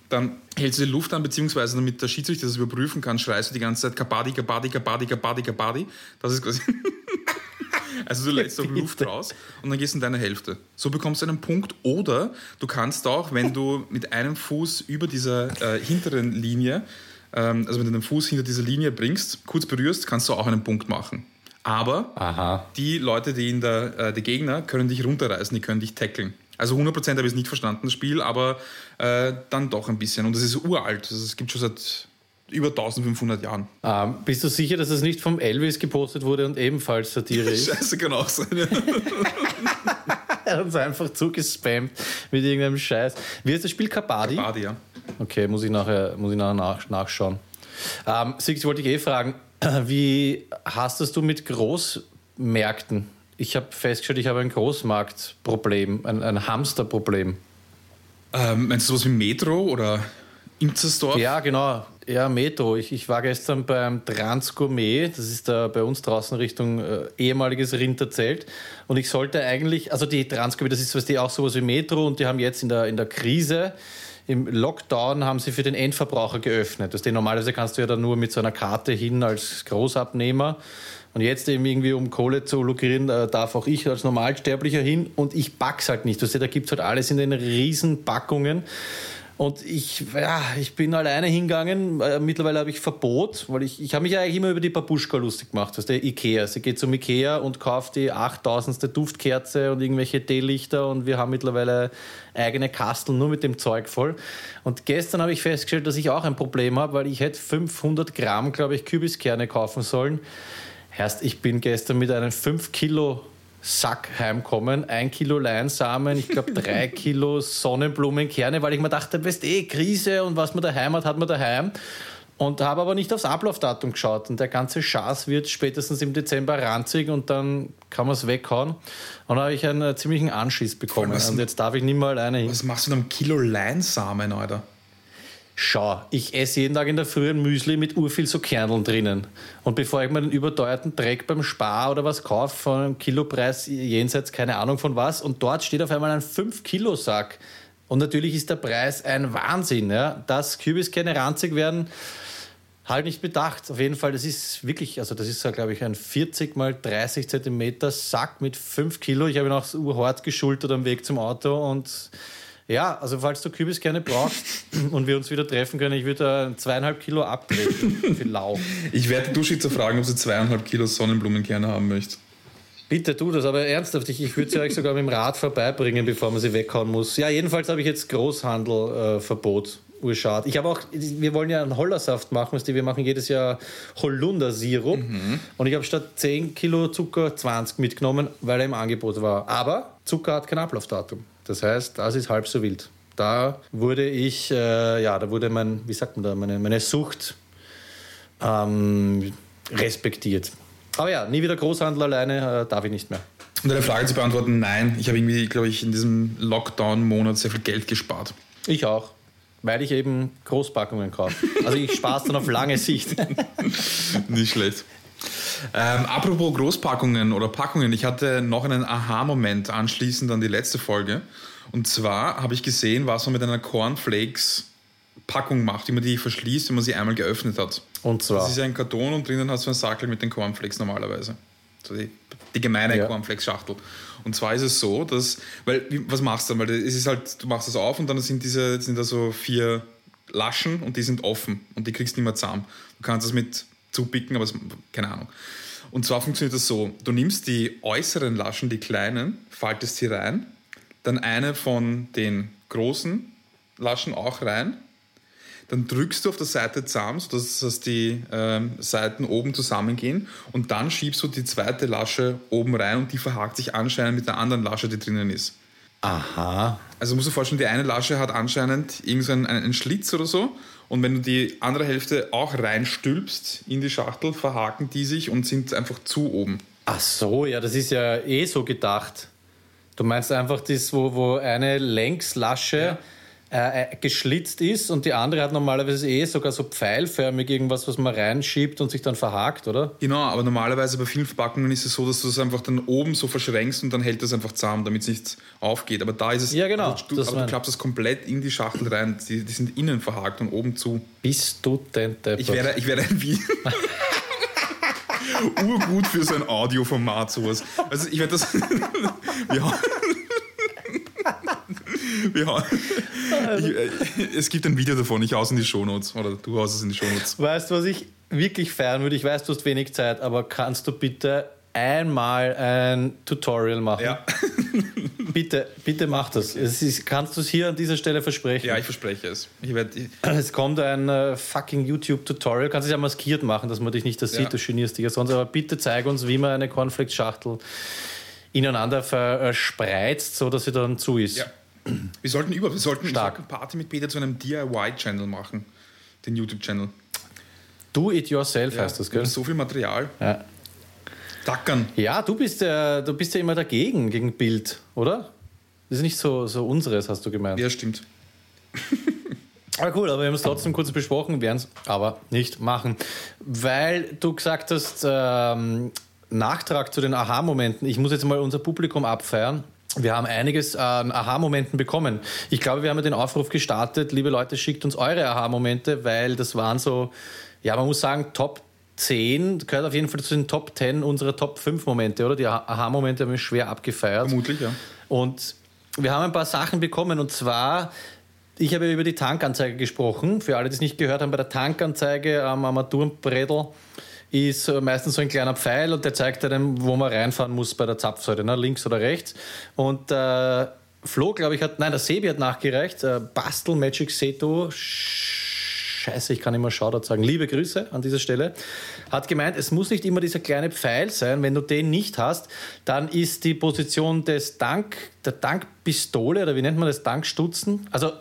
dann hältst du die Luft an, beziehungsweise damit der Schiedsrichter das überprüfen kann, schreist du die ganze Zeit Kabadi, Kabadi, Kabadi, Kabadi, Kabadi. Das ist quasi. Also du lässt auch Luft raus und dann gehst du in deine Hälfte. So bekommst du einen Punkt. Oder du kannst auch, wenn du mit einem Fuß über dieser äh, hinteren Linie, ähm, also wenn du den Fuß hinter dieser Linie bringst, kurz berührst, kannst du auch einen Punkt machen. Aber Aha. die Leute, die in der, äh, die Gegner, können dich runterreißen, die können dich tackeln. Also 100% habe ich es nicht verstanden, das Spiel, aber äh, dann doch ein bisschen. Und es ist uralt. Also es gibt schon seit über 1500 Jahren. Ähm, bist du sicher, dass es nicht vom Elvis gepostet wurde und ebenfalls Satire ist? Scheiße, kann auch sein. Ja. er hat uns einfach zugespammt mit irgendeinem Scheiß. Wie heißt das Spiel? Kabadi? Kabadi, ja. Okay, muss ich nachher, muss ich nachher nach, nachschauen. Ähm, Six, wollte ich eh fragen, wie hast das du mit Großmärkten? Ich habe festgestellt, ich habe ein Großmarktproblem, ein, ein Hamsterproblem. Ähm, meinst du sowas wie Metro oder Inzersdorf? Ja, genau. Ja, Metro. Ich, ich war gestern beim Transgourmet, das ist da bei uns draußen Richtung äh, ehemaliges Rinderzelt. Und ich sollte eigentlich, also die Transgourmet, das ist was die auch sowas wie Metro und die haben jetzt in der, in der Krise, im Lockdown haben sie für den Endverbraucher geöffnet. Das normalerweise kannst du ja dann nur mit so einer Karte hin als Großabnehmer. Und jetzt eben irgendwie, um Kohle zu lukrieren, äh, darf auch ich als Normalsterblicher hin und ich back's halt nicht. da gibt es halt alles in den riesen Packungen. Und ich, ja, ich bin alleine hingegangen. Äh, mittlerweile habe ich Verbot, weil ich, ich habe mich eigentlich immer über die Babuschka lustig gemacht, das der Ikea. Sie geht zum Ikea und kauft die 8000. Duftkerze und irgendwelche Teelichter und wir haben mittlerweile eigene Kasteln nur mit dem Zeug voll. Und gestern habe ich festgestellt, dass ich auch ein Problem habe, weil ich hätte 500 Gramm, glaube ich, Kübiskerne kaufen sollen. Erst ich bin gestern mit einem 5 Kilo Sack heimkommen, ein Kilo Leinsamen, ich glaube drei Kilo Sonnenblumenkerne, weil ich mir dachte, weißt eh, Krise und was man daheim hat, hat man daheim. Und habe aber nicht aufs Ablaufdatum geschaut. Und der ganze Schaß wird spätestens im Dezember ranzig und dann kann man es weghauen. Und dann habe ich einen ziemlichen Anschiss bekommen. Was, und jetzt darf ich nicht mal alleine hin. Was machst du mit einem Kilo Leinsamen, Alter? Schau, ich esse jeden Tag in der Früh ein Müsli mit urviel so Kerneln drinnen. Und bevor ich mir den überteuerten Dreck beim Spar oder was kaufe, von einem Kilopreis jenseits keine Ahnung von was, und dort steht auf einmal ein 5-Kilo-Sack. Und natürlich ist der Preis ein Wahnsinn. Ja? Dass Kübiskerne ranzig werden, halt nicht bedacht. Auf jeden Fall, das ist wirklich, also das ist, glaube ich, ein 40 mal 30 Zentimeter Sack mit 5 Kilo. Ich habe ihn auch urhart geschultert am Weg zum Auto und ja, also falls du Kübiskerne brauchst und wir uns wieder treffen können, ich würde zweieinhalb Kilo abtreten für Lau. Ich werde Duschitzer fragen, ob sie zweieinhalb Kilo Sonnenblumenkerne haben möchte. Bitte tu das, aber ernsthaft, ich, ich würde sie euch sogar mit dem Rad vorbeibringen, bevor man sie weghauen muss. Ja, jedenfalls habe ich jetzt Großhandelverbot. Äh, Urschad. Ich habe auch, wir wollen ja einen Hollersaft machen, wir machen jedes Jahr Holundersirup. Mhm. Und ich habe statt 10 Kilo Zucker 20 mitgenommen, weil er im Angebot war. Aber Zucker hat kein Ablaufdatum. Das heißt, das ist halb so wild. Da wurde ich, äh, ja, da wurde mein, wie sagt man da, meine, meine Sucht ähm, respektiert. Aber ja, nie wieder Großhandel alleine, äh, darf ich nicht mehr. Um deine Frage zu beantworten, nein. Ich habe irgendwie, glaube ich, in diesem Lockdown-Monat sehr viel Geld gespart. Ich auch. Weil ich eben Großpackungen kaufe. Also ich spare es dann auf lange Sicht. Nicht schlecht. Ähm, apropos Großpackungen oder Packungen, ich hatte noch einen Aha-Moment anschließend an die letzte Folge. Und zwar habe ich gesehen, was man mit einer Cornflakes-Packung macht, wie man die verschließt, wenn man sie einmal geöffnet hat. Und zwar? Das ist ein Karton und drinnen hast du einen Sackel mit den Cornflakes normalerweise. So die, die gemeine ja. Cornflakes-Schachtel. Und zwar ist es so, dass, weil, was machst du dann? Weil es ist halt, du machst das auf und dann sind diese, sind da so vier Laschen und die sind offen und die kriegst du nicht mehr zusammen. Du kannst das mit zupicken, aber es, keine Ahnung. Und zwar funktioniert das so: Du nimmst die äußeren Laschen, die kleinen, faltest sie rein, dann eine von den großen Laschen auch rein, dann drückst du auf der Seite zusammen, sodass die ähm, Seiten oben zusammengehen und dann schiebst du die zweite Lasche oben rein und die verhakt sich anscheinend mit der anderen Lasche, die drinnen ist. Aha. Also musst du dir vorstellen, die eine Lasche hat anscheinend irgendeinen einen, einen Schlitz oder so und wenn du die andere Hälfte auch reinstülpst in die Schachtel, verhaken die sich und sind einfach zu oben. Ach so, ja, das ist ja eh so gedacht. Du meinst einfach das, wo, wo eine Längslasche ja. Äh, äh, geschlitzt ist und die andere hat normalerweise eh sogar so pfeilförmig irgendwas, was man reinschiebt und sich dann verhakt, oder? Genau, aber normalerweise bei vielen Verpackungen ist es so, dass du es einfach dann oben so verschränkst und dann hält das einfach zusammen, damit es nicht aufgeht. Aber da ist es. Ja, genau. Also du, aber du klappst es komplett in die Schachtel rein. Die, die, sind innen verhakt und oben zu. Bist du denn deppert? Ich werde, ich werde ein Video. Urgut für so ein Audioformat, sowas. Also ich werde das. ja. Ja, ich, äh, es gibt ein Video davon, ich haus in die Shownotes oder du haust es in die Shownotes. Weißt du, was ich wirklich feiern würde? Ich weiß, du hast wenig Zeit, aber kannst du bitte einmal ein Tutorial machen? Ja. bitte, bitte mach das. Es ist, kannst du es hier an dieser Stelle versprechen? Ja, ich verspreche es. Ich werd, ich es kommt ein uh, fucking YouTube-Tutorial. Kannst du es ja maskiert machen, dass man dich nicht das ja. sieht, du genierst dich ja sonst. Aber bitte zeig uns, wie man eine Cornflakes-Schachtel ineinander verspreizt, so dass sie dann zu ist. Ja. Wir sollten über, wir sollten, Stark. Party mit Peter zu einem DIY-Channel machen, den YouTube-Channel. Do it yourself ja, heißt das, gell? So viel Material. Ja. Dackern. Ja, du bist ja, du bist ja immer dagegen, gegen Bild, oder? Das ist nicht so, so unseres, hast du gemeint. Ja, stimmt. Aber cool, aber wir haben es trotzdem kurz besprochen, werden es aber nicht machen. Weil du gesagt hast, ähm, Nachtrag zu den Aha-Momenten. Ich muss jetzt mal unser Publikum abfeiern. Wir haben einiges an Aha-Momenten bekommen. Ich glaube, wir haben den Aufruf gestartet, liebe Leute, schickt uns eure Aha-Momente, weil das waren so, ja, man muss sagen, Top 10, gehört auf jeden Fall zu den Top 10 unserer Top 5 Momente, oder? Die Aha-Momente haben wir schwer abgefeiert. Vermutlich, ja. Und wir haben ein paar Sachen bekommen und zwar ich habe über die Tankanzeige gesprochen. Für alle, die es nicht gehört haben, bei der Tankanzeige am Armaturenbrettel ist äh, meistens so ein kleiner Pfeil und der zeigt einem, wo man reinfahren muss bei der Zapfsäule, ne? links oder rechts. Und äh, Flo, glaube ich, hat, nein, der Sebi hat nachgereicht, äh, Bastel Magic Seto, Scheiße, ich kann immer Shoutout sagen. Liebe Grüße an dieser Stelle. Hat gemeint, es muss nicht immer dieser kleine Pfeil sein. Wenn du den nicht hast, dann ist die Position des Dank, der Tankpistole oder wie nennt man das, Tankstutzen, also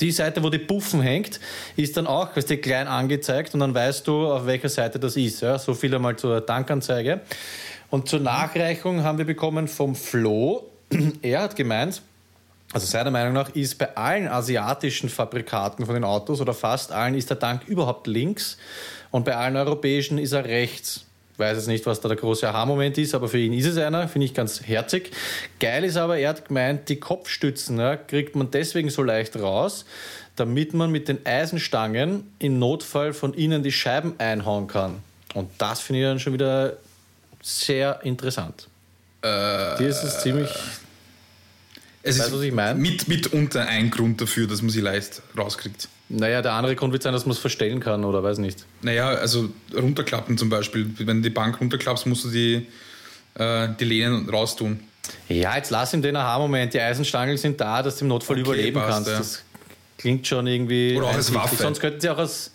die Seite, wo die Puffen hängt, ist dann auch weißt du, klein angezeigt und dann weißt du, auf welcher Seite das ist. Ja, so viel einmal zur Tankanzeige. Und zur Nachreichung haben wir bekommen vom Flo. Er hat gemeint, also seiner Meinung nach ist bei allen asiatischen Fabrikaten von den Autos oder fast allen ist der Tank überhaupt links und bei allen europäischen ist er rechts. Ich weiß jetzt nicht, was da der große Aha-Moment ist, aber für ihn ist es einer, finde ich ganz herzig. Geil ist aber, er hat gemeint, die Kopfstützen ja, kriegt man deswegen so leicht raus, damit man mit den Eisenstangen im Notfall von innen die Scheiben einhauen kann. Und das finde ich dann schon wieder sehr interessant. Äh, Dir ist es ziemlich. Es weißt, ist was ich meine? Mit, mitunter ein Grund dafür, dass man sie leicht rauskriegt. Naja, der andere Grund wird sein, dass man es verstellen kann oder weiß nicht. Naja, also runterklappen zum Beispiel. Wenn du die Bank runterklappst, musst du die, äh, die Lehnen raustun. Ja, jetzt lass ihm den Aha-Moment. Die Eisenstangen sind da, dass du im Notfall okay, überleben passt, kannst. Ja. Das klingt schon irgendwie. Oder auch als Waffe. Sonst könnten sie auch als.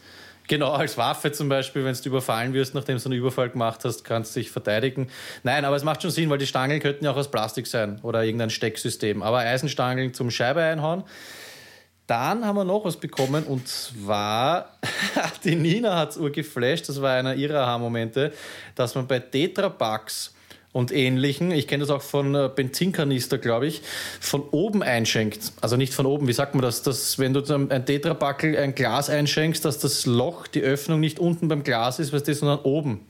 Genau, als Waffe zum Beispiel, wenn du überfallen wirst, nachdem du einen Überfall gemacht hast, kannst du dich verteidigen. Nein, aber es macht schon Sinn, weil die Stangen könnten ja auch aus Plastik sein oder irgendein Stecksystem. Aber Eisenstangen zum Scheibe einhauen, dann haben wir noch was bekommen und zwar, die Nina hat es urgeflasht, das war einer ihrer Aha-Momente, dass man bei Tetra Packs und ähnlichen, ich kenne das auch von äh, Benzinkanister, glaube ich, von oben einschenkt. Also nicht von oben, wie sagt man das, dass wenn du ein Tetrabackel ein Glas einschenkst, dass das Loch, die Öffnung nicht unten beim Glas ist, weißt du, sondern oben.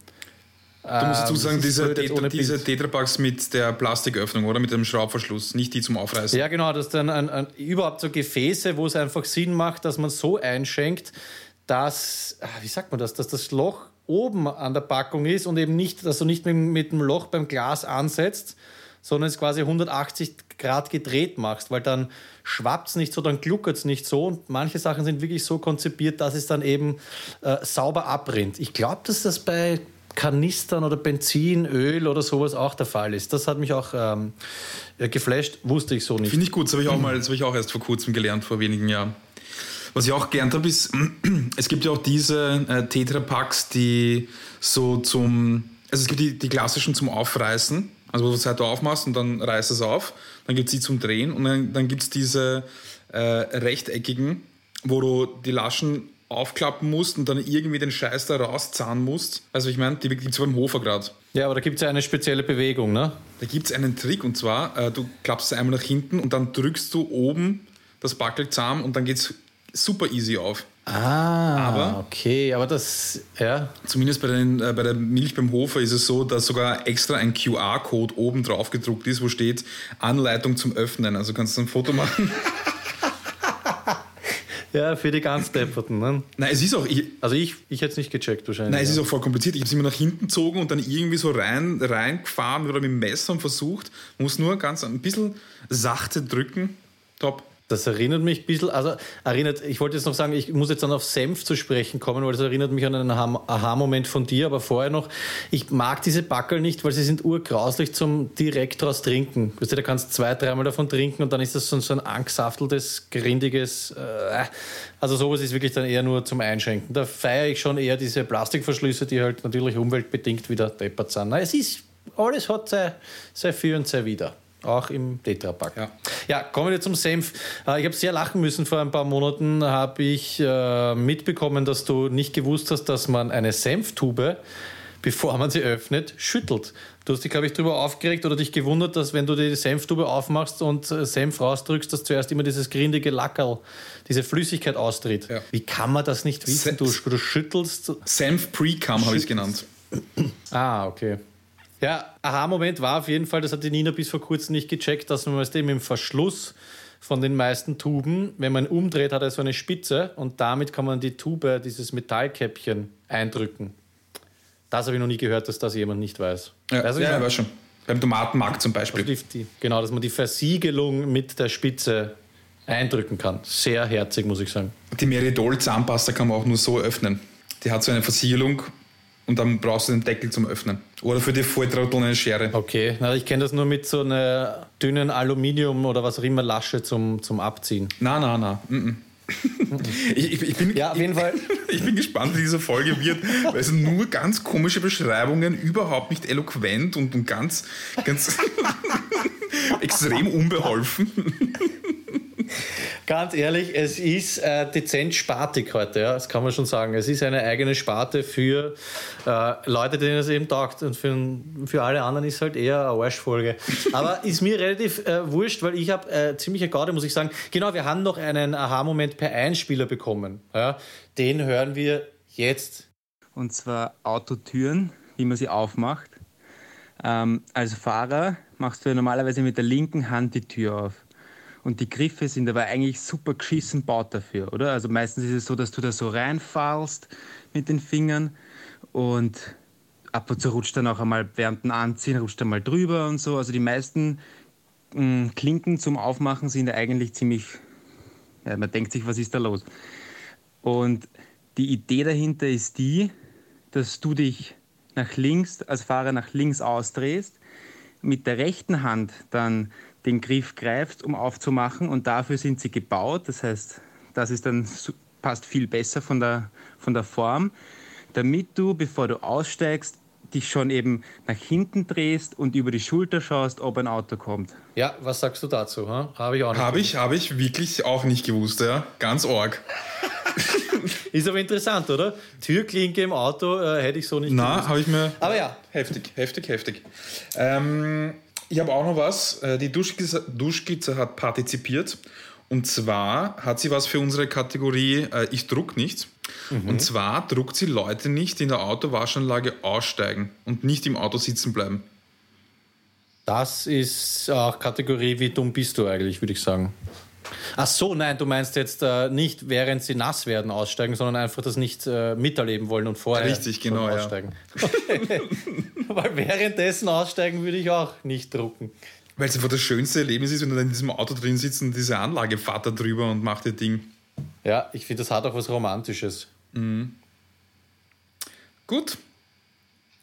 Du musst dazu ähm, sagen, diese, Tetra, diese Tetrapacks mit der Plastiköffnung oder mit dem Schraubverschluss, nicht die zum Aufreißen. Ja, genau, das ist dann ein, ein, überhaupt so Gefäße, wo es einfach Sinn macht, dass man so einschenkt, dass, ah, wie sagt man das, dass das Loch oben an der Packung ist und eben nicht, dass du nicht mit, mit dem Loch beim Glas ansetzt, sondern es quasi 180 Grad gedreht machst, weil dann schwappt es nicht so, dann gluckert es nicht so und manche Sachen sind wirklich so konzipiert, dass es dann eben äh, sauber abrinnt. Ich glaube, dass das bei Kanistern oder Benzin, Öl oder sowas auch der Fall ist. Das hat mich auch ähm, geflasht, wusste ich so nicht. Finde ich gut, das habe ich, auch mal, das hab ich auch erst vor kurzem gelernt, vor wenigen Jahren. Was ich auch gelernt habe, ist, es gibt ja auch diese äh, Tetra-Packs, die so zum, also es gibt die, die klassischen zum Aufreißen, also wo du die Seite aufmachst und dann reißt es auf, dann gibt es die zum Drehen und dann, dann gibt es diese äh, rechteckigen, wo du die Laschen aufklappen musst und dann irgendwie den Scheiß da rauszahnen musst. Also ich meine, die gibt es beim Hofer gerade. Ja, aber da gibt es ja eine spezielle Bewegung, ne? Da gibt es einen Trick und zwar, äh, du klappst es einmal nach hinten und dann drückst du oben das Backel zusammen und dann geht es super easy auf. Ah, aber, okay, aber das, ja. Zumindest bei, den, äh, bei der Milch beim Hofer ist es so, dass sogar extra ein QR-Code oben drauf gedruckt ist, wo steht Anleitung zum Öffnen. Also kannst du ein Foto machen. ja, für die ganz Depperten. Ne? Nein, es ist auch. Ich, also ich, ich hätte es nicht gecheckt wahrscheinlich. Nein, es ja. ist auch voll kompliziert. Ich habe es immer nach hinten gezogen und dann irgendwie so rein, reingefahren oder mit dem Messer und versucht. Muss nur ganz ein bisschen sachte drücken. Top. Das erinnert mich ein bisschen, also erinnert, ich wollte jetzt noch sagen, ich muss jetzt dann auf Senf zu sprechen kommen, weil das erinnert mich an einen Aha-Moment von dir, aber vorher noch, ich mag diese Backel nicht, weil sie sind urgrauslich zum direkt draus trinken. Weißt du, da kannst zwei, dreimal davon trinken und dann ist das so ein angesafteltes, grindiges, äh, also sowas ist wirklich dann eher nur zum Einschenken. Da feiere ich schon eher diese Plastikverschlüsse, die halt natürlich umweltbedingt wieder deppert sind. Na, es ist, alles hat sein, sein Für und sein Wider. Auch im Tetrapack. Ja. ja, kommen wir zum Senf. Äh, ich habe sehr lachen müssen. Vor ein paar Monaten habe ich äh, mitbekommen, dass du nicht gewusst hast, dass man eine Senftube, bevor man sie öffnet, schüttelt. Du hast dich, glaube ich, darüber aufgeregt oder dich gewundert, dass wenn du die Senftube aufmachst und äh, Senf rausdrückst, dass zuerst immer dieses grindige Lackerl, diese Flüssigkeit austritt. Ja. Wie kann man das nicht wissen? Du, du schüttelst. Senf Pre-Cum habe ich es genannt. Ah, okay. Ja, Aha-Moment war auf jeden Fall, das hat die Nina bis vor kurzem nicht gecheckt, dass man mit dem Verschluss von den meisten Tuben, wenn man umdreht, hat er so eine Spitze und damit kann man die Tube, dieses Metallkäppchen, eindrücken. Das habe ich noch nie gehört, dass das jemand nicht weiß. Ja, also, ja, weiß schon. Beim Tomatenmarkt zum Beispiel. Also die, genau, dass man die Versiegelung mit der Spitze eindrücken kann. Sehr herzig, muss ich sagen. Die Meridol-Zahnpasta kann man auch nur so öffnen. Die hat so eine Versiegelung und dann brauchst du den Deckel zum Öffnen. Oder für die Volltrottel eine Schere. Okay, Na, ich kenne das nur mit so einer dünnen Aluminium- oder was auch immer Lasche zum, zum Abziehen. Na, na, na. Mm -mm. Ich, ich, ich, bin, ja, auf jeden Fall. Ich bin gespannt, wie diese Folge wird, weil es nur ganz komische Beschreibungen, überhaupt nicht eloquent und, und ganz, ganz extrem unbeholfen. Ganz ehrlich, es ist äh, dezent spartig heute, ja, das kann man schon sagen. Es ist eine eigene Sparte für äh, Leute, denen es eben taugt. Und für, für alle anderen ist es halt eher eine Arschfolge. Aber ist mir relativ äh, wurscht, weil ich habe äh, ziemliche Garde, muss ich sagen. Genau, wir haben noch einen Aha-Moment per Einspieler bekommen. Ja. Den hören wir jetzt. Und zwar Autotüren, wie man sie aufmacht. Ähm, als Fahrer machst du normalerweise mit der linken Hand die Tür auf. Und die Griffe sind aber eigentlich super geschissen baut dafür, oder? Also meistens ist es so, dass du da so reinfallst mit den Fingern und ab und zu rutscht dann auch einmal während dem Anziehen, rutscht dann mal drüber und so. Also die meisten mh, hm, Klinken zum Aufmachen sind eigentlich ziemlich, ja, man denkt sich, was ist da los? Und die Idee dahinter ist die, dass du dich nach links, als Fahrer nach links ausdrehst, mit der rechten Hand dann den Griff greifst, um aufzumachen. Und dafür sind sie gebaut. Das heißt, das ist dann, passt viel besser von der, von der Form, damit du, bevor du aussteigst, dich schon eben nach hinten drehst und über die Schulter schaust, ob ein Auto kommt. Ja, was sagst du dazu? Habe ich auch nicht. Habe ich, habe ich wirklich auch nicht gewusst, ja. Ganz arg. Ist aber interessant, oder? Türklinke im Auto äh, hätte ich so nicht Na, habe ich mir. Aber ja. Heftig, heftig, heftig. Ähm, ich habe auch noch was. Äh, die Duschkizze, Duschkizze hat partizipiert. Und zwar hat sie was für unsere Kategorie äh, Ich druck nicht. Mhm. Und zwar druckt sie Leute nicht, die in der Autowaschanlage aussteigen und nicht im Auto sitzen bleiben. Das ist auch Kategorie, wie dumm bist du eigentlich, würde ich sagen. Ach so, nein, du meinst jetzt äh, nicht, während sie nass werden, aussteigen, sondern einfach das nicht äh, miterleben wollen und vorher Richtig, genau, aussteigen. Ja. Weil währenddessen aussteigen würde ich auch nicht drucken. Weil es einfach das schönste Erlebnis ist, wenn du in diesem Auto drin sitzt und diese Anlage fährt da drüber und macht ihr Ding. Ja, ich finde, das hat auch was Romantisches. Mhm. Gut,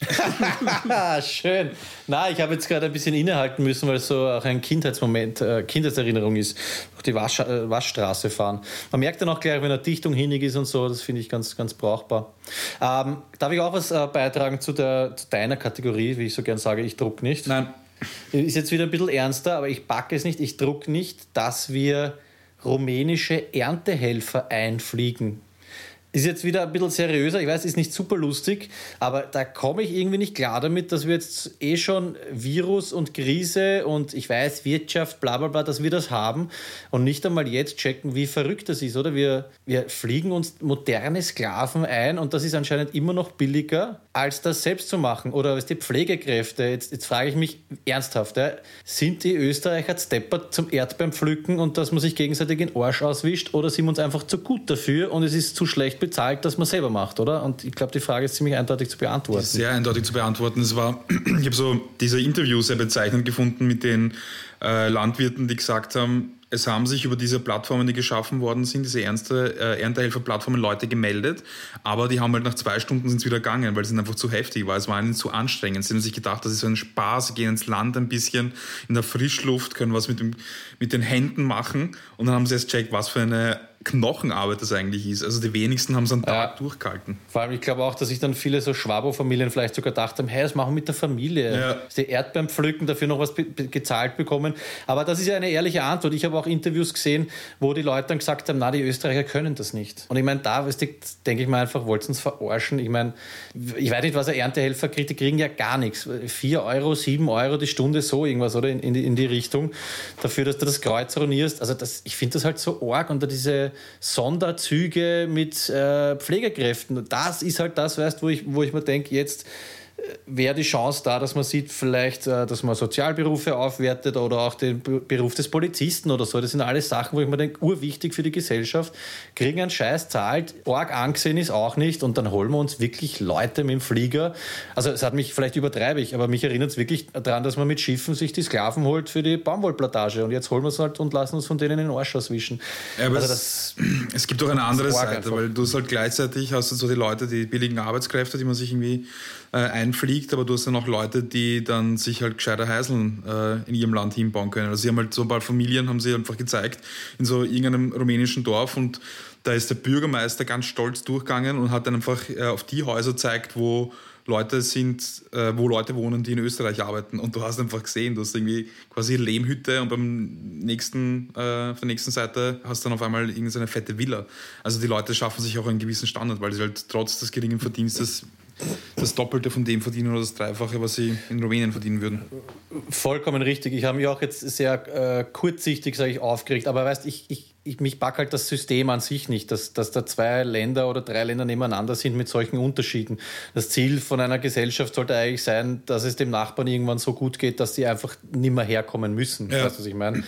Schön. Na, ich habe jetzt gerade ein bisschen innehalten müssen, weil es so auch ein Kindheitsmoment, äh, Kindheitserinnerung ist. Durch die Wasch, äh, Waschstraße fahren. Man merkt dann auch gleich, wenn eine Dichtung hinig ist und so, das finde ich ganz, ganz brauchbar. Ähm, darf ich auch was äh, beitragen zu, der, zu deiner Kategorie, wie ich so gern sage, ich druck nicht? Nein. Ist jetzt wieder ein bisschen ernster, aber ich packe es nicht. Ich druck nicht, dass wir rumänische Erntehelfer einfliegen ist jetzt wieder ein bisschen seriöser. Ich weiß, ist nicht super lustig, aber da komme ich irgendwie nicht klar damit, dass wir jetzt eh schon Virus und Krise und ich weiß, Wirtschaft, bla bla bla, dass wir das haben und nicht einmal jetzt checken, wie verrückt das ist, oder? Wir, wir fliegen uns moderne Sklaven ein und das ist anscheinend immer noch billiger, als das selbst zu machen. Oder was die Pflegekräfte, jetzt, jetzt frage ich mich ernsthaft, ja, sind die Österreicher steppert zum Erdbeerpflücken und dass man sich gegenseitig den Arsch auswischt oder sind wir uns einfach zu gut dafür und es ist zu schlecht bezahlt, dass man selber macht, oder? Und ich glaube, die Frage ist ziemlich eindeutig zu beantworten. Sehr eindeutig zu beantworten. Es war, ich habe so diese Interviews sehr bezeichnend gefunden mit den äh, Landwirten, die gesagt haben, es haben sich über diese Plattformen, die geschaffen worden sind, diese ernste, äh, Erntehelfer-Plattformen Leute gemeldet, aber die haben halt nach zwei Stunden sind wieder gegangen, weil es einfach zu heftig war. Es war ihnen zu anstrengend. Sie haben sich gedacht, das ist so ein Spaß, sie gehen ins Land ein bisschen in der Frischluft, können was mit, dem, mit den Händen machen und dann haben sie erst checkt, was für eine Knochenarbeit das eigentlich ist. Also die wenigsten haben es einen Tag ja. durchgehalten. Vor allem, ich glaube auch, dass sich dann viele so Schwabo-Familien vielleicht sogar gedacht haben, hey, das machen wir mit der Familie. Ja. Die Erdbeeren pflücken, dafür noch was gezahlt bekommen. Aber das ist ja eine ehrliche Antwort. Ich habe auch Interviews gesehen, wo die Leute dann gesagt haben, na, die Österreicher können das nicht. Und ich meine, da denke ich mir einfach, wollten uns verarschen. Ich meine, ich weiß nicht, was ein Erntehelfer kriegt, die kriegen ja gar nichts. Vier Euro, sieben Euro die Stunde, so irgendwas, oder in, in, die, in die Richtung, dafür, dass du das Kreuz ruinierst. Also das, ich finde das halt so arg unter diese Sonderzüge mit äh, Pflegekräften. Das ist halt das, weißt, wo ich, wo ich mir denke, jetzt wäre die Chance da, dass man sieht, vielleicht, äh, dass man Sozialberufe aufwertet oder auch den Beruf des Polizisten oder so. Das sind alles Sachen, wo ich mir denke, urwichtig für die Gesellschaft. Kriegen einen Scheiß, zahlt, arg angesehen ist auch nicht und dann holen wir uns wirklich Leute mit dem Flieger. Also es hat mich, vielleicht übertreibe ich, aber mich erinnert es wirklich daran, dass man mit Schiffen sich die Sklaven holt für die Baumwollplantage und jetzt holen wir es halt und lassen uns von denen den Arsch auswischen. Ja, aber also es, es, gibt auch eine andere Seite, einfach. weil du halt gleichzeitig hast du so die Leute, die billigen Arbeitskräfte, die man sich irgendwie äh, einfliegt, aber du hast dann auch Leute, die dann sich halt gescheiter Heiseln äh, in ihrem Land hinbauen können. Also sie haben halt so ein paar Familien, haben sie einfach gezeigt, in so irgendeinem rumänischen Dorf und da ist der Bürgermeister ganz stolz durchgegangen und hat dann einfach äh, auf die Häuser gezeigt, wo Leute sind, äh, wo Leute wohnen, die in Österreich arbeiten. Und du hast einfach gesehen, du hast irgendwie quasi Lehmhütte und beim nächsten, äh, auf der nächsten Seite hast du dann auf einmal irgendeine fette Villa. Also die Leute schaffen sich auch einen gewissen Standard, weil sie halt trotz des geringen Verdienstes das Doppelte von dem verdienen oder das Dreifache, was sie in Rumänien verdienen würden. Vollkommen richtig. Ich habe mich auch jetzt sehr äh, kurzsichtig, sage ich, aufgeregt. Aber weißt, ich, ich, ich mich packe halt das System an sich nicht, dass, dass da zwei Länder oder drei Länder nebeneinander sind mit solchen Unterschieden. Das Ziel von einer Gesellschaft sollte eigentlich sein, dass es dem Nachbarn irgendwann so gut geht, dass sie einfach nicht mehr herkommen müssen. Ja. Weißt du, was ich meine?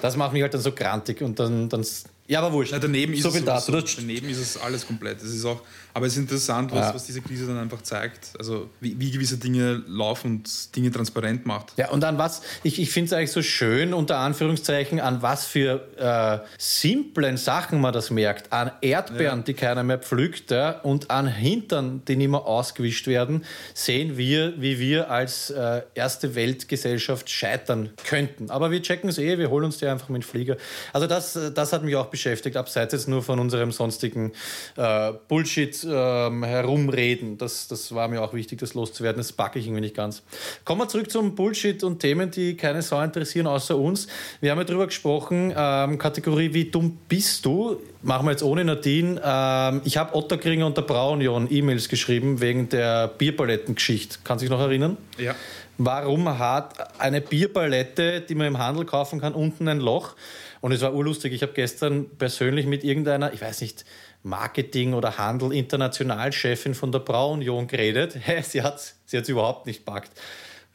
Das macht mich halt dann so grantig und dann, dann ja, aber wurscht. Na, daneben, so ist es dazu. daneben ist es alles komplett. Es ist auch, aber es ist interessant, was, ja. was diese Krise dann einfach zeigt. Also wie, wie, gewisse Dinge laufen und Dinge transparent macht. Ja, und an was, ich, ich finde es eigentlich so schön, unter Anführungszeichen, an was für äh, simplen Sachen man das merkt. An Erdbeeren, ja. die keiner mehr pflückt, ja, und an Hintern, die nicht mehr ausgewischt werden, sehen wir, wie wir als äh, erste Weltgesellschaft scheitern könnten. Aber wir checken es eh, wir holen uns die einfach mit dem Flieger. Also das, das hat mich auch beschäftigt, abseits jetzt nur von unserem sonstigen äh, Bullshit ähm, herumreden. Das, das war mir auch wichtig, das loszuwerden. Das packe ich irgendwie nicht ganz. Kommen wir zurück zum Bullshit und Themen, die keine Sau interessieren, außer uns. Wir haben ja darüber gesprochen, ähm, Kategorie Wie dumm bist du? Machen wir jetzt ohne Nadine. Ähm, ich habe Otterkringer und der Braunion E-Mails geschrieben wegen der Bierpalettengeschichte. Kann sich noch erinnern? Ja. Warum hat eine Bierpalette, die man im Handel kaufen kann, unten ein Loch? Und es war urlustig. Ich habe gestern persönlich mit irgendeiner, ich weiß nicht, Marketing- oder Handel Internationalchefin von der Braunion geredet. sie hat sie hat's überhaupt nicht packt.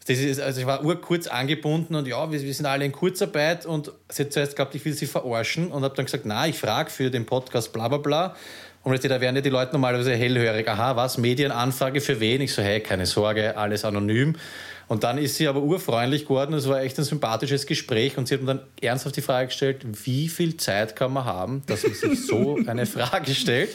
Das ist, also ich war urkurz angebunden und ja, wir, wir, sind alle in Kurzarbeit und sie hat zuerst geglaubt, ich will sie verarschen und habe dann gesagt, na, ich frage für den Podcast bla bla bla. Und da werden ja die Leute normalerweise hellhörig. Aha, was? Medienanfrage für wen? Ich so, hey, keine Sorge, alles anonym. Und dann ist sie aber urfreundlich geworden. Es war echt ein sympathisches Gespräch. Und sie hat mir dann ernsthaft die Frage gestellt, wie viel Zeit kann man haben, dass man sich so eine Frage stellt?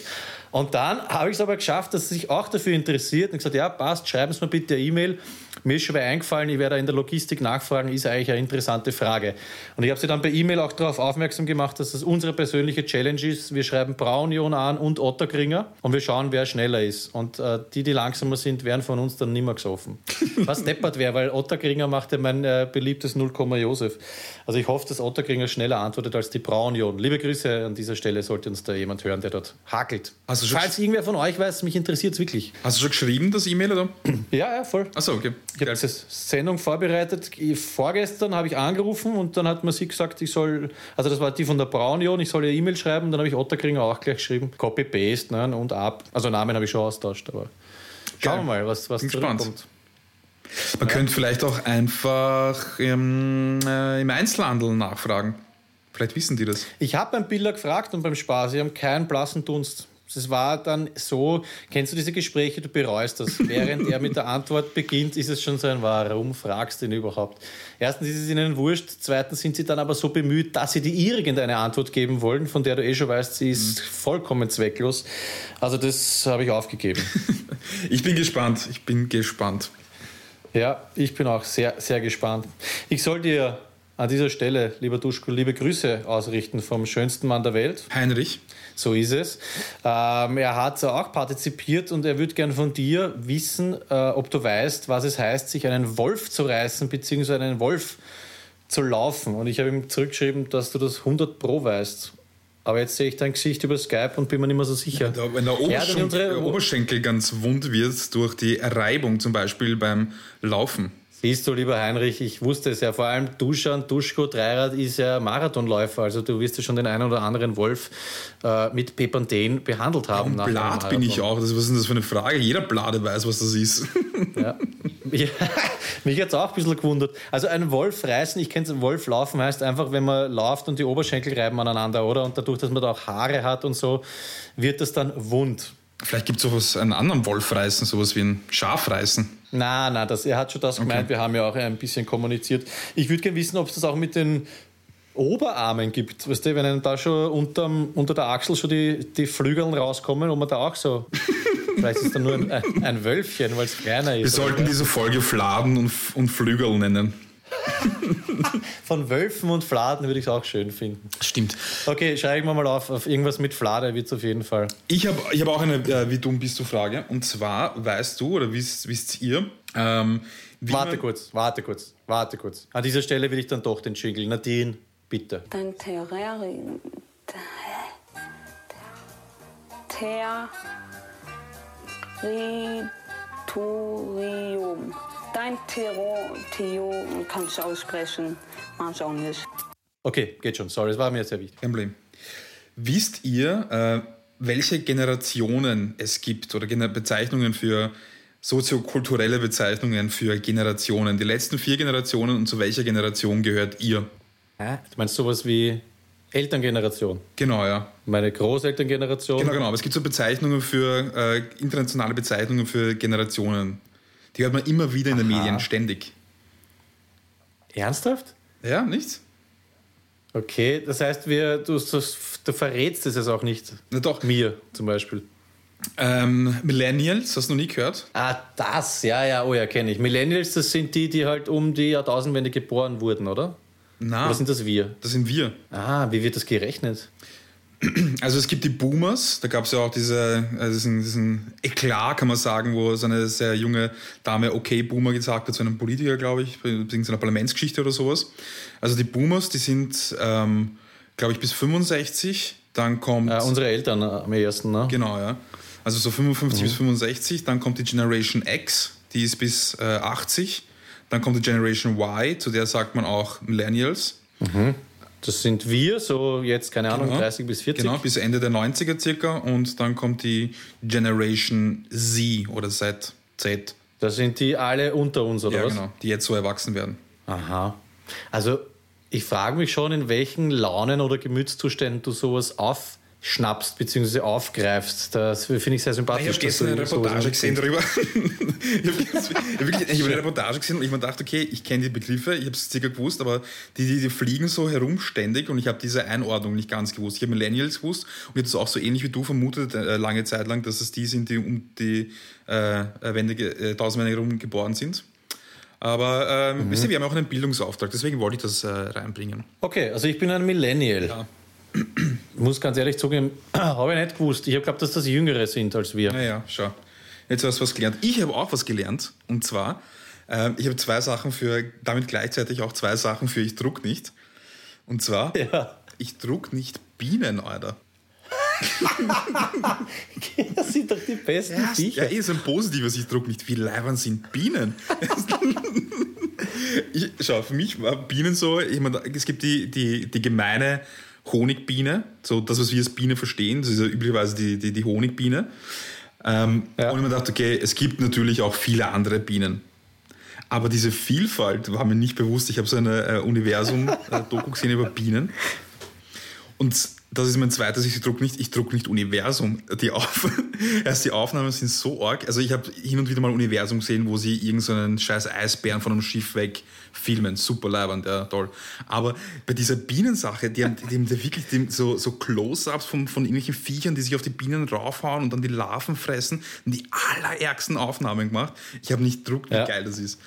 Und dann habe ich es aber geschafft, dass sie sich auch dafür interessiert und gesagt, ja, passt, schreiben Sie mir bitte eine E-Mail. Mir ist schon mal eingefallen, ich werde in der Logistik nachfragen, ist eigentlich eine interessante Frage. Und ich habe sie dann per E-Mail auch darauf aufmerksam gemacht, dass das unsere persönliche Challenge ist. Wir schreiben Braunion an und Otterkringer und wir schauen, wer schneller ist. Und äh, die, die langsamer sind, werden von uns dann nimmer gesoffen. Was deppert wäre, weil Otterkringer macht ja mein äh, beliebtes 0, Josef. Also ich hoffe, dass Otterkringer schneller antwortet als die Braunion. Liebe Grüße an dieser Stelle, sollte uns da jemand hören, der dort hakelt. Falls irgendwer von euch weiß, mich interessiert es wirklich. Hast du schon geschrieben, das E-Mail, oder? Ja, ja, voll. Achso, okay. Ich habe diese Sendung vorbereitet. Vorgestern habe ich angerufen und dann hat man sie gesagt, ich soll, also das war die von der Braunion, ich soll ihr E-Mail schreiben. Dann habe ich Otterkringer auch gleich geschrieben. Copy-Paste ne, und ab. Also Namen habe ich schon austauscht, aber schauen wir mal, was, was zurückkommt. Man ja. könnte vielleicht auch einfach im, äh, im Einzelhandel nachfragen. Vielleicht wissen die das. Ich habe beim Biller gefragt und beim Spaß, sie haben keinen blassen Dunst. Es war dann so, kennst du diese Gespräche, du bereust das. Während er mit der Antwort beginnt, ist es schon so ein, warum fragst du ihn überhaupt? Erstens ist es ihnen wurscht, zweitens sind sie dann aber so bemüht, dass sie dir irgendeine Antwort geben wollen, von der du eh schon weißt, sie ist mhm. vollkommen zwecklos. Also das habe ich aufgegeben. ich bin gespannt, ich bin gespannt. Ja, ich bin auch sehr, sehr gespannt. Ich soll dir an dieser Stelle, lieber Duschko, liebe Grüße ausrichten vom schönsten Mann der Welt. Heinrich. So ist es. Ähm, er hat auch partizipiert und er würde gerne von dir wissen, äh, ob du weißt, was es heißt, sich einen Wolf zu reißen, beziehungsweise einen Wolf zu laufen. Und ich habe ihm zurückgeschrieben, dass du das 100 Pro weißt. Aber jetzt sehe ich dein Gesicht über Skype und bin mir nicht mehr so sicher. Ja, wenn der Oberschenkel, ja, der Oberschenkel ganz wund wird durch die Reibung, zum Beispiel beim Laufen. Siehst du, lieber Heinrich, ich wusste es ja, vor allem Duschan, Duschko, Dreirad ist ja Marathonläufer, also du wirst ja schon den einen oder anderen Wolf äh, mit Pepanthen behandelt haben. Ja, Blatt bin ich auch, das, was ist denn das für eine Frage? Jeder Blade weiß, was das ist. Ja. ja mich hat es auch ein bisschen gewundert. Also ein Wolf reißen, ich kenne es, Wolf laufen heißt einfach, wenn man läuft und die Oberschenkel reiben aneinander, oder? Und dadurch, dass man da auch Haare hat und so, wird das dann wund. Vielleicht gibt es sowas, einen anderen Wolf reißen, sowas wie ein Schaf reißen. Na, na, das, er hat schon das okay. gemeint. Wir haben ja auch ein bisschen kommuniziert. Ich würde gerne wissen, ob es das auch mit den Oberarmen gibt. Weißt du, wenn da schon unterm, unter der Achsel schon die, die Flügeln rauskommen, ob man da auch so. Vielleicht ist es dann nur ein, ein Wölfchen, weil es kleiner ist. Wir sollten diese Folge Fladen und, und Flügel nennen. Von Wölfen und Fladen würde ich es auch schön finden. Stimmt. Okay, schreiben wir mal auf. Auf irgendwas mit Flade wird es auf jeden Fall. Ich habe ich hab auch eine äh, Wie dumm bist du Frage. Und zwar weißt du oder wisst, wisst ihr. Ähm, warte kurz, warte kurz, warte kurz. An dieser Stelle will ich dann doch den Jingle. Nadine, bitte. Dein Terrarium. Territorium. Dein Theo kannst du aussprechen, manche auch nicht. Okay, geht schon. Sorry, es war mir sehr wichtig. Kein Problem. Wisst ihr, äh, welche Generationen es gibt oder Bezeichnungen für soziokulturelle Bezeichnungen für Generationen? Die letzten vier Generationen und zu welcher Generation gehört ihr? Hä? Du meinst sowas wie Elterngeneration? Genau, ja. Meine Großelterngeneration? Genau, genau. Aber es gibt so Bezeichnungen für, äh, internationale Bezeichnungen für Generationen. Die hört man immer wieder in den Aha. Medien, ständig. Ernsthaft? Ja, nichts. Okay, das heißt, wir, du, du verrätst es jetzt auch nicht. Na doch. Mir zum Beispiel. Ähm, Millennials, hast du noch nie gehört? Ah, das, ja, ja, oh ja, kenne ich. Millennials, das sind die, die halt um die Jahrtausendwende geboren wurden, oder? Nein. Oder sind das wir? Das sind wir. Ah, wie wird das gerechnet? Also es gibt die Boomers, da gab es ja auch diese, also diesen, diesen Eklat, kann man sagen, wo so eine sehr junge Dame okay Boomer gesagt hat zu einem Politiker, glaube ich, wegen seiner Parlamentsgeschichte oder sowas. Also die Boomers, die sind, ähm, glaube ich, bis 65, dann kommt... Ja, unsere Eltern am ersten, ne? Genau, ja. Also so 55 mhm. bis 65, dann kommt die Generation X, die ist bis äh, 80, dann kommt die Generation Y, zu der sagt man auch Millennials. Mhm. Das sind wir, so jetzt, keine Ahnung, genau. 30 bis 40. Genau, bis Ende der 90er circa. Und dann kommt die Generation Z oder Z. Z. Das sind die alle unter uns, oder ja, was? genau, die jetzt so erwachsen werden. Aha. Also, ich frage mich schon, in welchen Launen oder Gemütszuständen du sowas auf schnappst bzw. aufgreifst. Das finde ich sehr sympathisch. Ich habe gestern eine Reportage gesehen darüber. ich habe eine Reportage gesehen und ich mir gedacht, okay, ich kenne die Begriffe, ich habe es circa gewusst, aber die, die, die fliegen so herumständig und ich habe diese Einordnung nicht ganz gewusst. Ich habe Millennials gewusst und ich habe das auch so ähnlich wie du vermutet, äh, lange Zeit lang, dass es die sind, die um die äh, Wende, äh, Tausendwende herum geboren sind. Aber ähm, mhm. wisst ihr, wir haben auch einen Bildungsauftrag, deswegen wollte ich das äh, reinbringen. Okay, also ich bin ein Millennial. Ja. Ich muss ganz ehrlich zugeben, habe ich nicht gewusst. Ich habe geglaubt, dass das Jüngere sind als wir. Naja, schau. Jetzt hast du was gelernt. Ich habe auch was gelernt. Und zwar, äh, ich habe zwei Sachen für, damit gleichzeitig auch zwei Sachen für ich druck nicht. Und zwar, ja. ich druck nicht Bienen, Alter. das sind doch die besten ja, Viecher. Ja, so ein positives, ich druck nicht. Wie leibern sind Bienen? ich, schau, für mich war Bienen so, ich meine, es gibt die, die, die gemeine Honigbiene, so das, was wir als Biene verstehen, das ist ja üblicherweise die, die, die Honigbiene. Ähm, ja. Und ich mir dachte, okay, es gibt natürlich auch viele andere Bienen. Aber diese Vielfalt war mir nicht bewusst. Ich habe so eine äh, Universum-Doku gesehen über Bienen. Und das ist mein zweites, ich druck nicht, ich druck nicht Universum. Die, Auf Erst die Aufnahmen sind so arg. Also ich habe hin und wieder mal Universum gesehen, wo sie irgendeinen so scheiß Eisbären von einem Schiff weg filmen. Super leibend, ja, toll. Aber bei dieser Bienensache, die haben, die haben wirklich die, so, so Close-Ups von, von irgendwelchen Viechern, die sich auf die Bienen raufhauen und dann die Larven fressen, und die allerärgsten Aufnahmen gemacht. Ich habe nicht druckt, wie ja. geil das ist.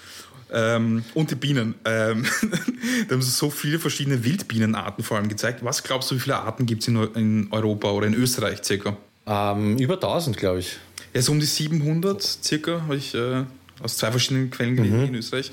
Ähm, und die Bienen. Ähm, da haben sie so viele verschiedene Wildbienenarten vor allem gezeigt. Was glaubst du, wie viele Arten gibt es in, in, Europa oder in Österreich circa? Ähm, über 1000, glaube ich. Ja, so um die 700 circa habe ich äh, aus zwei verschiedenen Quellen gelesen mhm. in Österreich.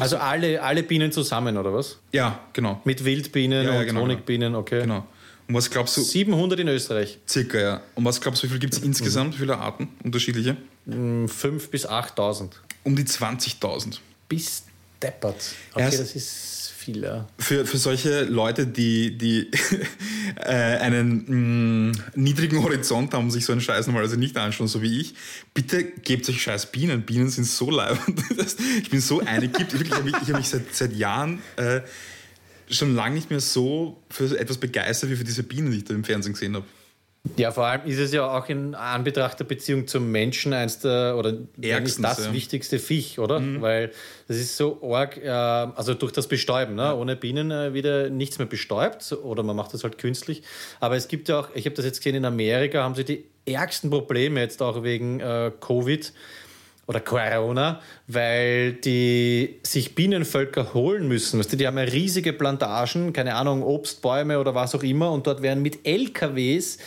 also alle, alle Bienen zusammen, oder was? Ja, genau. Mit Wildbienen ja, ja, und genau, Honigbienen, okay. Genau. Und was glaubst du? 700 in Österreich. Circa, ja. Und was glaubst du, wie viele gibt es mhm. insgesamt? Wie viele Arten? Unterschiedliche? 5.000 mm, bis 8.000. Um die 20.000 bis deppert. Okay, Erst das ist viel. Ja. Für, für solche Leute, die, die äh, einen mh, mm, niedrigen Horizont haben, sich so einen Scheiß normalerweise nicht anschauen, so wie ich, bitte gebt euch scheiß Bienen. Bienen sind so leibend. ich bin so eine, ich habe mich, hab mich seit, seit Jahren äh, schon lange nicht mehr so für etwas begeistert wie für diese Bienen, die ich da im Fernsehen gesehen habe. Ja, vor allem ist es ja auch in Anbetracht der Beziehung zum Menschen eins der, oder Ärgstens, das ja. wichtigste Viech, oder? Mhm. Weil das ist so arg, äh, also durch das Bestäuben, ne? Ja. ohne Bienen äh, wieder nichts mehr bestäubt oder man macht das halt künstlich. Aber es gibt ja auch, ich habe das jetzt gesehen, in Amerika haben sie die ärgsten Probleme jetzt auch wegen äh, Covid oder Corona, weil die sich Bienenvölker holen müssen. Weißt du, die haben ja riesige Plantagen, keine Ahnung, Obstbäume oder was auch immer, und dort werden mit LKWs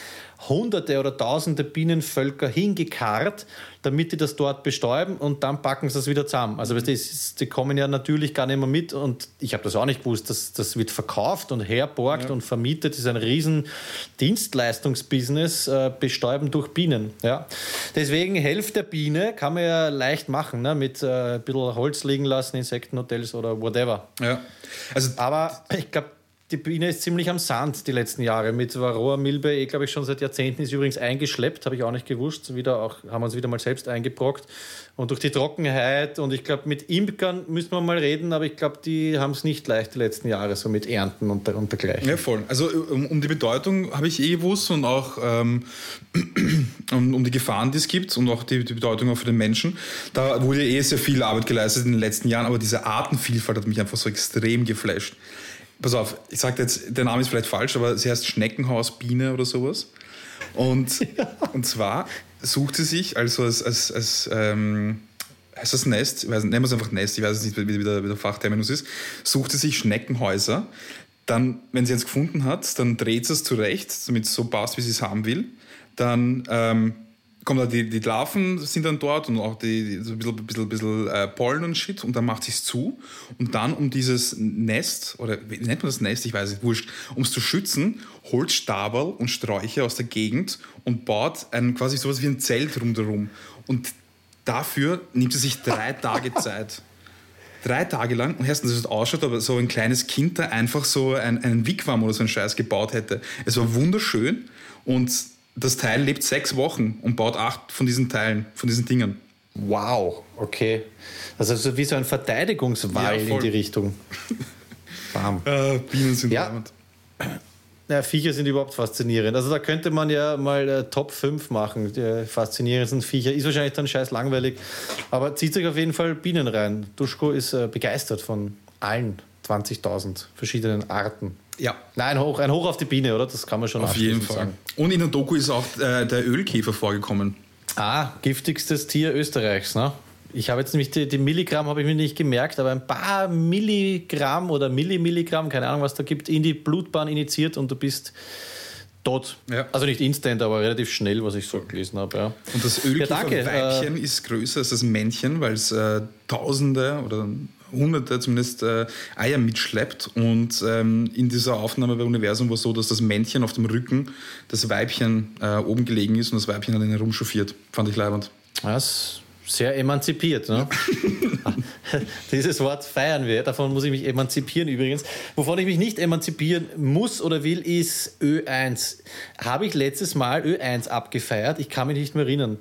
Hunderte oder Tausende Bienenvölker hingekarrt, damit die das dort bestäuben und dann packen sie es wieder zusammen. Also die kommen ja natürlich gar nicht mehr mit und ich habe das auch nicht gewusst, das, das wird verkauft und herborgt ja. und vermietet. Das ist ein riesen Dienstleistungsbusiness, äh, bestäuben durch Bienen. Ja. Deswegen Hälfte der Biene kann man ja leicht machen, ne? mit äh, ein bisschen Holz liegen lassen, Insektenhotels oder whatever. Ja. Also, Aber ich glaube, die Biene ist ziemlich am Sand die letzten Jahre. Mit Varroa Milbe, eh, glaube ich, schon seit Jahrzehnten ist übrigens eingeschleppt, habe ich auch nicht gewusst. Wieder auch, haben wir uns wieder mal selbst eingebrockt. Und durch die Trockenheit und ich glaube, mit Imkern müssen wir mal reden, aber ich glaube, die haben es nicht leicht die letzten Jahre, so mit Ernten und, dergleichen. Ja, voll. Also um, um die Bedeutung habe ich eh gewusst und auch ähm, um, um, die Gefahren, die es gibt und auch die, die Bedeutung auch für den Menschen. Da wurde eh sehr viel Arbeit geleistet in den letzten Jahren, aber diese Artenvielfalt hat mich einfach so extrem geflasht pass auf, ich sage jetzt, der Name ist vielleicht falsch, aber sie heißt Schneckenhausbiene oder sowas. Und, ja. und zwar sucht sie sich, also als, als, als ähm, heißt das Nest, ich weiß, nennen wir es einfach Nest, ich weiß nicht, wie, der, wie der Fachterminus ist, sucht sie sich Schneckenhäuser, Dann, wenn sie eins gefunden hat, dann dreht sie es zurecht, damit es so passt, wie sie es haben will. Dann ähm, kommen da die, die Larven sind dann dort und auch die, so ein bisschen, bisschen, bisschen äh, Pollen und Shit und dann macht sie es zu. Und dann, um dieses Nest, oder wie nennt man das Nest? Ich weiß nicht, wurscht, um es zu schützen, holt Stabel und Sträucher aus der Gegend und baut ein, quasi sowas wie ein Zelt rundherum. Und dafür nimmt sie sich drei Tage Zeit drei Tage lang und erstens, dass es ausschaut, aber so ein kleines Kind da einfach so ein, einen Wigwam oder so einen Scheiß gebaut hätte. Es war wunderschön und das Teil lebt sechs Wochen und baut acht von diesen Teilen, von diesen Dingen. Wow, okay. Das ist also wie so ein Verteidigungswall ja, in die Richtung. Bam. Äh, Bienen sind ja. Ja, Viecher sind überhaupt faszinierend. Also da könnte man ja mal äh, Top 5 machen. Die faszinierendsten Viecher. Ist wahrscheinlich dann scheiß langweilig. Aber zieht sich auf jeden Fall Bienen rein. Duschko ist äh, begeistert von allen 20.000 verschiedenen Arten. Ja. Nein, hoch, ein Hoch auf die Biene, oder? Das kann man schon auf jeden Fall. Sagen. Und in der Doku ist auch äh, der Ölkäfer vorgekommen. Ah, giftigstes Tier Österreichs, ne? Ich habe jetzt nämlich die, die Milligramm habe ich mir nicht gemerkt, aber ein paar Milligramm oder Millimilligramm, keine Ahnung, was da gibt, in die Blutbahn initiiert und du bist tot. Ja. Also nicht instant, aber relativ schnell, was ich so gelesen habe. Ja. Und das Ölkäferweibchen ja, äh, ist größer als das Männchen, weil es äh, Tausende oder Hunderte zumindest äh, Eier mitschleppt. Und ähm, in dieser Aufnahme bei Universum war es so, dass das Männchen auf dem Rücken das Weibchen äh, oben gelegen ist und das Weibchen hat ihn herumchauffiert. Fand ich leibend. Das sehr emanzipiert. Ne? Dieses Wort feiern wir. Davon muss ich mich emanzipieren übrigens. Wovon ich mich nicht emanzipieren muss oder will, ist Ö1. Habe ich letztes Mal Ö1 abgefeiert? Ich kann mich nicht mehr erinnern.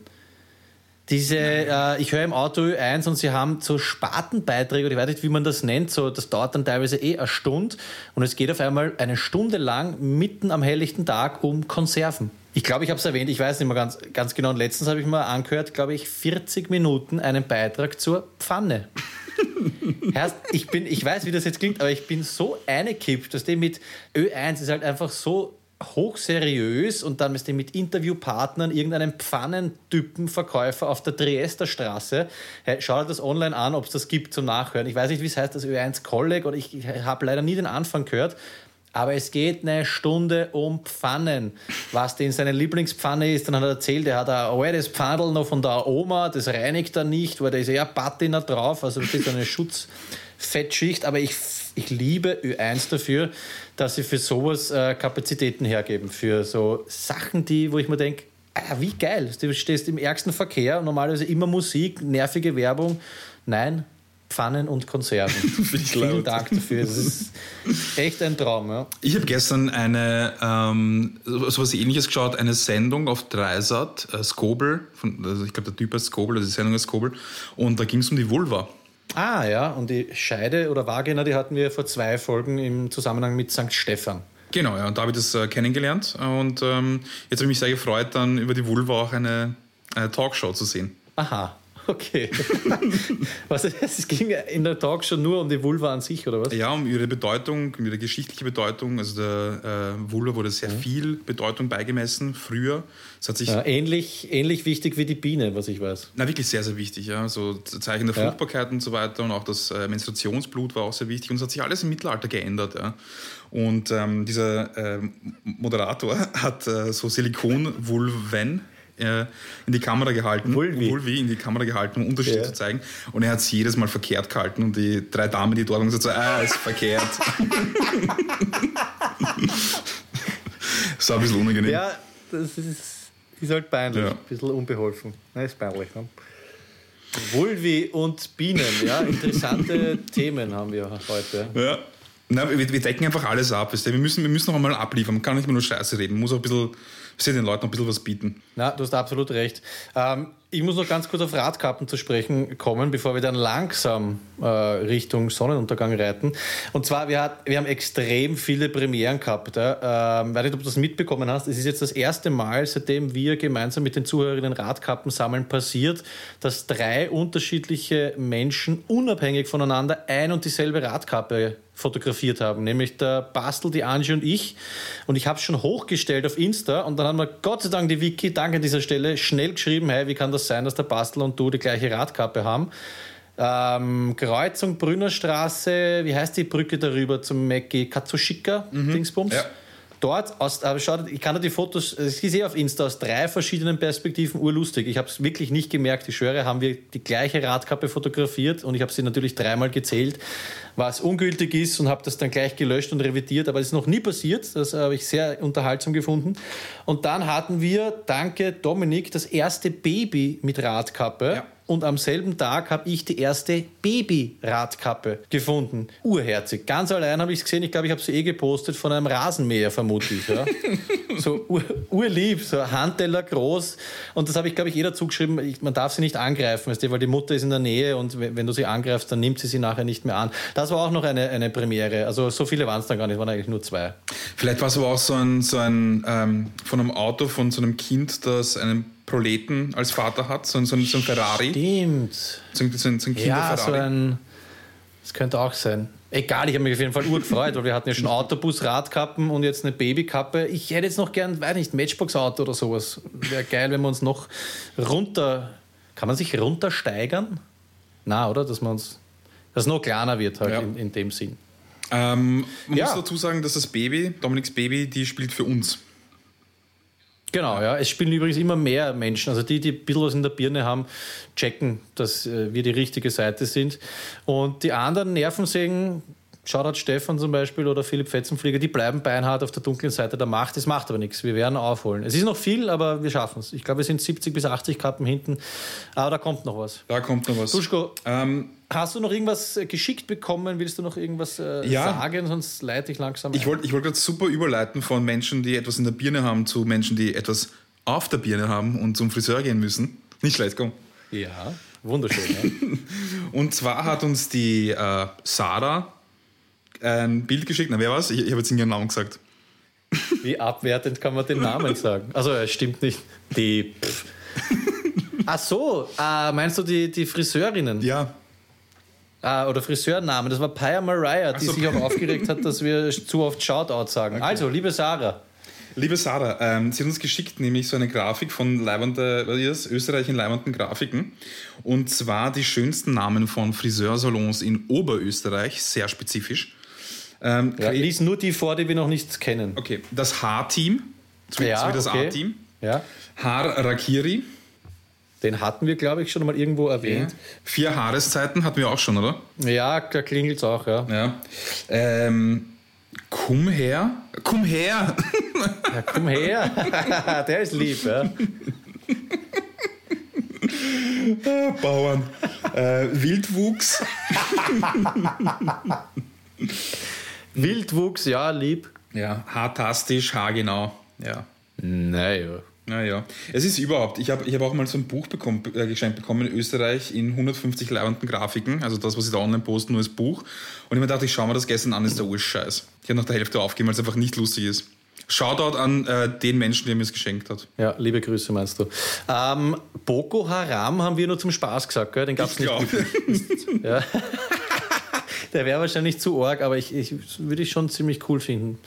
Diese, äh, ich höre im Auto Ö1 und sie haben so Spatenbeiträge, oder ich weiß nicht, wie man das nennt, so, das dauert dann teilweise eh eine Stunde und es geht auf einmal eine Stunde lang mitten am helllichten Tag um Konserven. Ich glaube, ich habe es erwähnt, ich weiß nicht mehr ganz, ganz genau. Und letztens habe ich mal angehört, glaube ich, 40 Minuten einen Beitrag zur Pfanne. Heißt, ich, bin, ich weiß, wie das jetzt klingt, aber ich bin so eingekippt, dass dem mit Ö1 ist halt einfach so hochseriös und dann ist mit Interviewpartnern irgendeinem Pfannentypenverkäufer auf der Triester Straße. Hey, schau dir das online an, ob es das gibt zum Nachhören. Ich weiß nicht, wie es heißt, das Ö1 Kolleg oder ich, ich habe leider nie den Anfang gehört, aber es geht eine Stunde um Pfannen. Was denn seine Lieblingspfanne ist, dann hat er erzählt, er hat ein altes Pfannel noch von der Oma, das reinigt er nicht, weil da ist ja Patina drauf, also das ist eine Schutzfettschicht. Aber ich, ich liebe Ö1 dafür, dass sie für sowas äh, Kapazitäten hergeben. Für so Sachen, die, wo ich mir denke, ah, wie geil. Du stehst im ärgsten Verkehr, normalerweise immer Musik, nervige Werbung. Nein, Pfannen und Konserven. Vielen Dank dafür. Das ist echt ein Traum. Ja. Ich habe gestern eine ähm, sowas ähnliches geschaut, eine Sendung auf Dreisat, äh, Skobel, von, also ich glaube der Typ heißt Skobel, also die Sendung ist Skobel, und da ging es um die Vulva. Ah ja, und die Scheide oder Vagina, die hatten wir vor zwei Folgen im Zusammenhang mit St. Stephan. Genau, ja, und da habe ich das äh, kennengelernt und ähm, jetzt habe ich mich sehr gefreut, dann über die Vulva auch eine, eine Talkshow zu sehen. Aha, Okay. was, es ging in der Talkshow nur um die Vulva an sich, oder was? Ja, um ihre Bedeutung, um ihre geschichtliche Bedeutung. Also der äh, Vulva wurde sehr mhm. viel Bedeutung beigemessen früher. Es hat sich ja, ähnlich, ähnlich wichtig wie die Biene, was ich weiß. Na, wirklich sehr, sehr wichtig. Ja. So Zeichen der Fruchtbarkeit ja. und so weiter. Und auch das äh, Menstruationsblut war auch sehr wichtig. Und es hat sich alles im Mittelalter geändert. Ja. Und ähm, dieser äh, Moderator hat äh, so Silikon-Vulven äh, in die Kamera gehalten, Vulvi. Vulvi in die Kamera gehalten, um Unterschiede ja. zu zeigen. Und er hat es jedes Mal verkehrt gehalten und die drei Damen, die dort waren, gesagt so, ah, ist verkehrt. das war ein bisschen unangenehm. Ja, das ist, ist halt peinlich, ja. ein bisschen unbeholfen. Das ist peinlich. Ne? Vulvi und Bienen, ja, interessante Themen haben wir heute. Ja. Na, wir, wir, decken einfach alles ab. Wir müssen, wir müssen noch einmal abliefern. Man kann nicht immer nur Scheiße reden. Man muss auch ein bisschen sie den Leuten ein bisschen was bieten. Ja, du hast absolut recht. Ähm, ich muss noch ganz kurz auf Radkappen zu sprechen kommen, bevor wir dann langsam äh, Richtung Sonnenuntergang reiten. Und zwar, wir, hat, wir haben extrem viele Premieren gehabt. Ja. Ähm, weiß nicht, ob du das mitbekommen hast. Es ist jetzt das erste Mal, seitdem wir gemeinsam mit den Zuhörerinnen Radkappen sammeln, passiert, dass drei unterschiedliche Menschen unabhängig voneinander ein und dieselbe Radkappe fotografiert haben, nämlich der Bastel, die Angie und ich. Und ich habe es schon hochgestellt auf Insta und dann haben wir Gott sei Dank die Wiki, danke an dieser Stelle, schnell geschrieben, hey, wie kann das sein, dass der Bastel und du die gleiche Radkappe haben? Ähm, Kreuzung Brünnerstraße, wie heißt die Brücke darüber zum Mackie? Katsushika, mhm. Dingsbums? Ja dort aus, aber schaut, ich kann dir die Fotos, ich sehe auf Insta aus drei verschiedenen Perspektiven urlustig. Ich habe es wirklich nicht gemerkt. Ich schwöre, haben wir die gleiche Radkappe fotografiert und ich habe sie natürlich dreimal gezählt, was ungültig ist und habe das dann gleich gelöscht und revidiert. Aber es ist noch nie passiert. Das habe ich sehr unterhaltsam gefunden. Und dann hatten wir, danke Dominik, das erste Baby mit Radkappe. Ja und am selben Tag habe ich die erste Baby-Radkappe gefunden. Urherzig. Ganz allein habe ich es gesehen. Ich glaube, ich habe sie eh gepostet von einem Rasenmäher, vermutlich. Ja. so ur, urlieb, so Handteller groß. Und das habe ich, glaube ich, eh dazu geschrieben. Ich, man darf sie nicht angreifen, weißt du, weil die Mutter ist in der Nähe und wenn du sie angreifst, dann nimmt sie sie nachher nicht mehr an. Das war auch noch eine, eine Premiere. Also so viele waren es dann gar nicht, waren eigentlich nur zwei. Vielleicht war es aber auch so ein, so ein ähm, von einem Auto, von so einem Kind, das einen Proleten als Vater hat, so, so, so ein Ferrari. Stimmt. So, so, so ein Kinderferrari. Ja, so ein. Das könnte auch sein. Egal, ich habe mich auf jeden Fall urgefreut, weil wir hatten ja schon Autobus, Radkappen und jetzt eine Babykappe. Ich hätte jetzt noch gern, weiß nicht, Matchbox-Auto oder sowas. Wäre geil, wenn wir uns noch runter. Kann man sich runtersteigern? Na, oder? Dass man uns. Dass es noch kleiner wird halt ja. in, in, dem Sinn. Ähm, man ja. muss dazu sagen, dass das Baby, Dominiks Baby, die spielt für uns. Genau, ja. Es spielen übrigens immer mehr Menschen. Also die, die ein bisschen was in der Birne haben, checken, dass äh, wir die richtige Seite sind. Und die anderen Nervensägen, Shoutout Stefan zum Beispiel oder Philipp Fetzenflieger, die bleiben beinhart auf der dunklen Seite der Macht. Das macht aber nichts. Wir werden aufholen. Es ist noch viel, aber wir schaffen es. Ich glaube, wir sind 70 bis 80 Kappen hinten. Aber da kommt noch was. Da kommt noch was. Duschko, ähm, hast du noch irgendwas äh, geschickt bekommen? Willst du noch irgendwas äh, ja. sagen? Sonst leite ich langsam. Ich wollte ich wollt gerade super überleiten von Menschen, die etwas in der Birne haben, zu Menschen, die etwas auf der Birne haben und zum Friseur gehen müssen. Nicht schlecht, komm. Ja, wunderschön. Ja. und zwar hat uns die äh, Sarah ein Bild geschickt. Na, wer war's? Ich, ich habe jetzt ihren Namen gesagt. Wie abwertend kann man den Namen sagen? Also, es stimmt nicht. Die. Pff. Ach so, äh, meinst du die, die Friseurinnen? Ja. Äh, oder Friseurnamen. Das war Paya Mariah, die so. sich auch aufgeregt hat, dass wir zu oft Shoutout sagen. Okay. Also, liebe Sarah. Liebe Sarah, ähm, sie hat uns geschickt nämlich so eine Grafik von leibende, was ist? Österreich in leibenden Grafiken. Und zwar die schönsten Namen von Friseursalons in Oberösterreich, sehr spezifisch. Ähm, ja, lies nur die vor, die wir noch nicht kennen. Okay, das H-Team, so ja, wie das okay. A-Team. Ja. Haar Rakiri. Den hatten wir, glaube ich, schon mal irgendwo erwähnt. Okay. Vier Haareszeiten hatten wir auch schon, oder? Ja, da klingelt es auch, ja. ja. Ähm, komm her. Komm her. Ja, komm her. Der ist lieb, ja. Bauern. Äh, Wildwuchs. Wildwuchs, ja, lieb. Ja, haartastisch, haargenau. Ja. Naja. Naja, es ist überhaupt, ich habe ich hab auch mal so ein Buch bekommen, äh, geschenkt bekommen in Österreich in 150 leibenden Grafiken, also das, was ich da online poste, nur als Buch. Und ich mir dachte, ich schaue mir das gestern an, ist der Urscheiß. Ich habe nach der Hälfte aufgegeben, weil es einfach nicht lustig ist. Shoutout an äh, den Menschen, der mir es geschenkt hat. Ja, liebe Grüße meinst du. Ähm, Boko Haram haben wir nur zum Spaß gesagt, gell? den gab es nicht. ja. Der wäre wahrscheinlich zu arg, aber ich, ich würde ich schon ziemlich cool finden.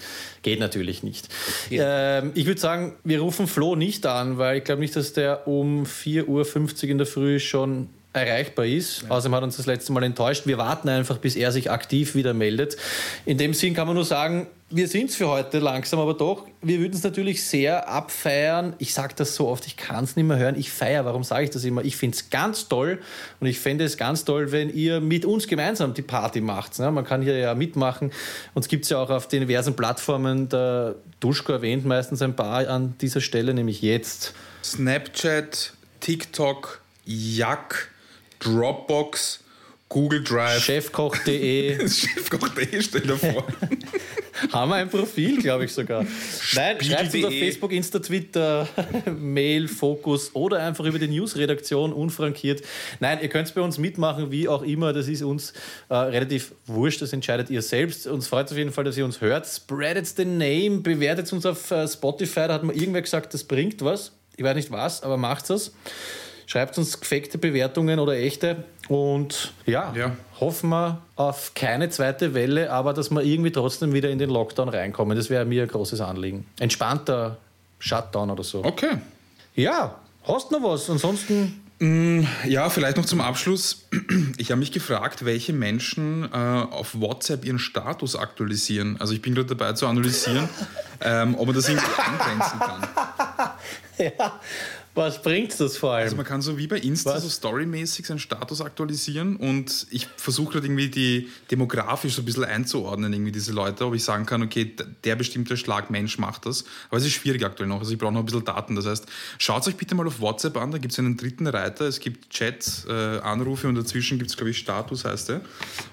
Geht natürlich nicht. Ja. Ähm, ich würde sagen, wir rufen Flo nicht an, weil ich glaube nicht, dass der um 4.50 Uhr in der Früh schon erreichbar ist. Ja. Außerdem hat uns das letzte Mal enttäuscht. Wir warten einfach, bis er sich aktiv wieder meldet. In dem Sinn kann man nur sagen, wir sind es für heute langsam, aber doch, wir würden es natürlich sehr abfeiern. Ich sage das so oft, ich kann es nicht mehr hören. Ich feiere, warum sage ich das immer? Ich finde es ganz toll und ich fände es ganz toll, wenn ihr mit uns gemeinsam die Party macht. Ne? Man kann hier ja mitmachen. Uns gibt es ja auch auf den diversen Plattformen. Der Duschko erwähnt meistens ein paar an dieser Stelle, nämlich jetzt. Snapchat, TikTok, Yak, Dropbox, Google Drive. Chefkoch.de. Chefkoch.de, stell dir vor. Haben wir ein Profil, glaube ich sogar. Nein, schreibt uns auf Facebook, Insta, Twitter, Mail, Fokus oder einfach über die Newsredaktion unfrankiert. Nein, ihr könnt bei uns mitmachen, wie auch immer. Das ist uns äh, relativ wurscht, das entscheidet ihr selbst. Uns freut es auf jeden Fall, dass ihr uns hört. Spreadet the name, bewertet uns auf äh, Spotify. Da hat mir irgendwer gesagt, das bringt was. Ich weiß nicht was, aber macht es. Schreibt uns gefakte Bewertungen oder echte. Und ja, ja, hoffen wir auf keine zweite Welle, aber dass wir irgendwie trotzdem wieder in den Lockdown reinkommen. Das wäre mir ein großes Anliegen. Entspannter Shutdown oder so. Okay. Ja, hast du noch was? Ansonsten. Mm, ja, vielleicht noch zum Abschluss. ich habe mich gefragt, welche Menschen äh, auf WhatsApp ihren Status aktualisieren. Also ich bin gerade dabei zu analysieren, ähm, ob man das irgendwie eingrenzen kann. Ja, was bringt das vor allem? Also man kann so wie bei Insta Was? so storymäßig seinen Status aktualisieren und ich versuche halt irgendwie die demografisch so ein bisschen einzuordnen, irgendwie diese Leute, ob ich sagen kann, okay, der bestimmte Schlag Mensch macht das. Aber es ist schwierig aktuell noch, also ich brauche noch ein bisschen Daten. Das heißt, schaut euch bitte mal auf WhatsApp an, da gibt es einen dritten Reiter, es gibt Chats, äh, Anrufe und dazwischen gibt es, glaube ich, Status heißt der.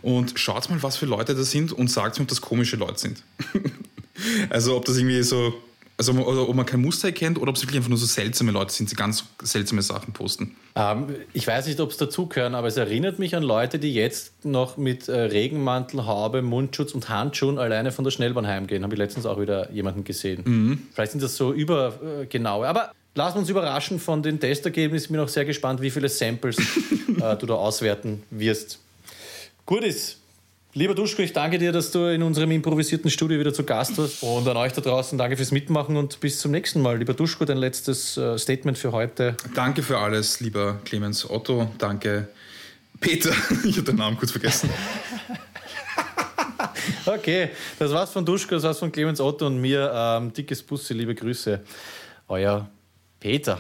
Und schaut mal, was für Leute das sind und sagt mir, ob das komische Leute sind. also ob das irgendwie so also ob man kein Muster erkennt oder ob es wirklich einfach nur so seltsame Leute sind, die ganz seltsame Sachen posten. Ähm, ich weiß nicht, ob es dazugehören, aber es erinnert mich an Leute, die jetzt noch mit äh, Regenmantel, Haube, Mundschutz und Handschuhen alleine von der Schnellbahn heimgehen. Habe ich letztens auch wieder jemanden gesehen. Mhm. Vielleicht sind das so übergenaue. Äh, aber lassen wir uns überraschen von den Testergebnissen. Ich bin auch sehr gespannt, wie viele Samples äh, du da auswerten wirst. Gut ist. Lieber Duschko, ich danke dir, dass du in unserem improvisierten Studio wieder zu Gast warst. Und an euch da draußen danke fürs Mitmachen und bis zum nächsten Mal. Lieber Duschko, dein letztes äh, Statement für heute. Danke für alles, lieber Clemens Otto. Danke, Peter. Ich habe den Namen kurz vergessen. okay, das war's von Duschko, das war's von Clemens Otto und mir. Ähm, dickes Busse, liebe Grüße. Euer Peter.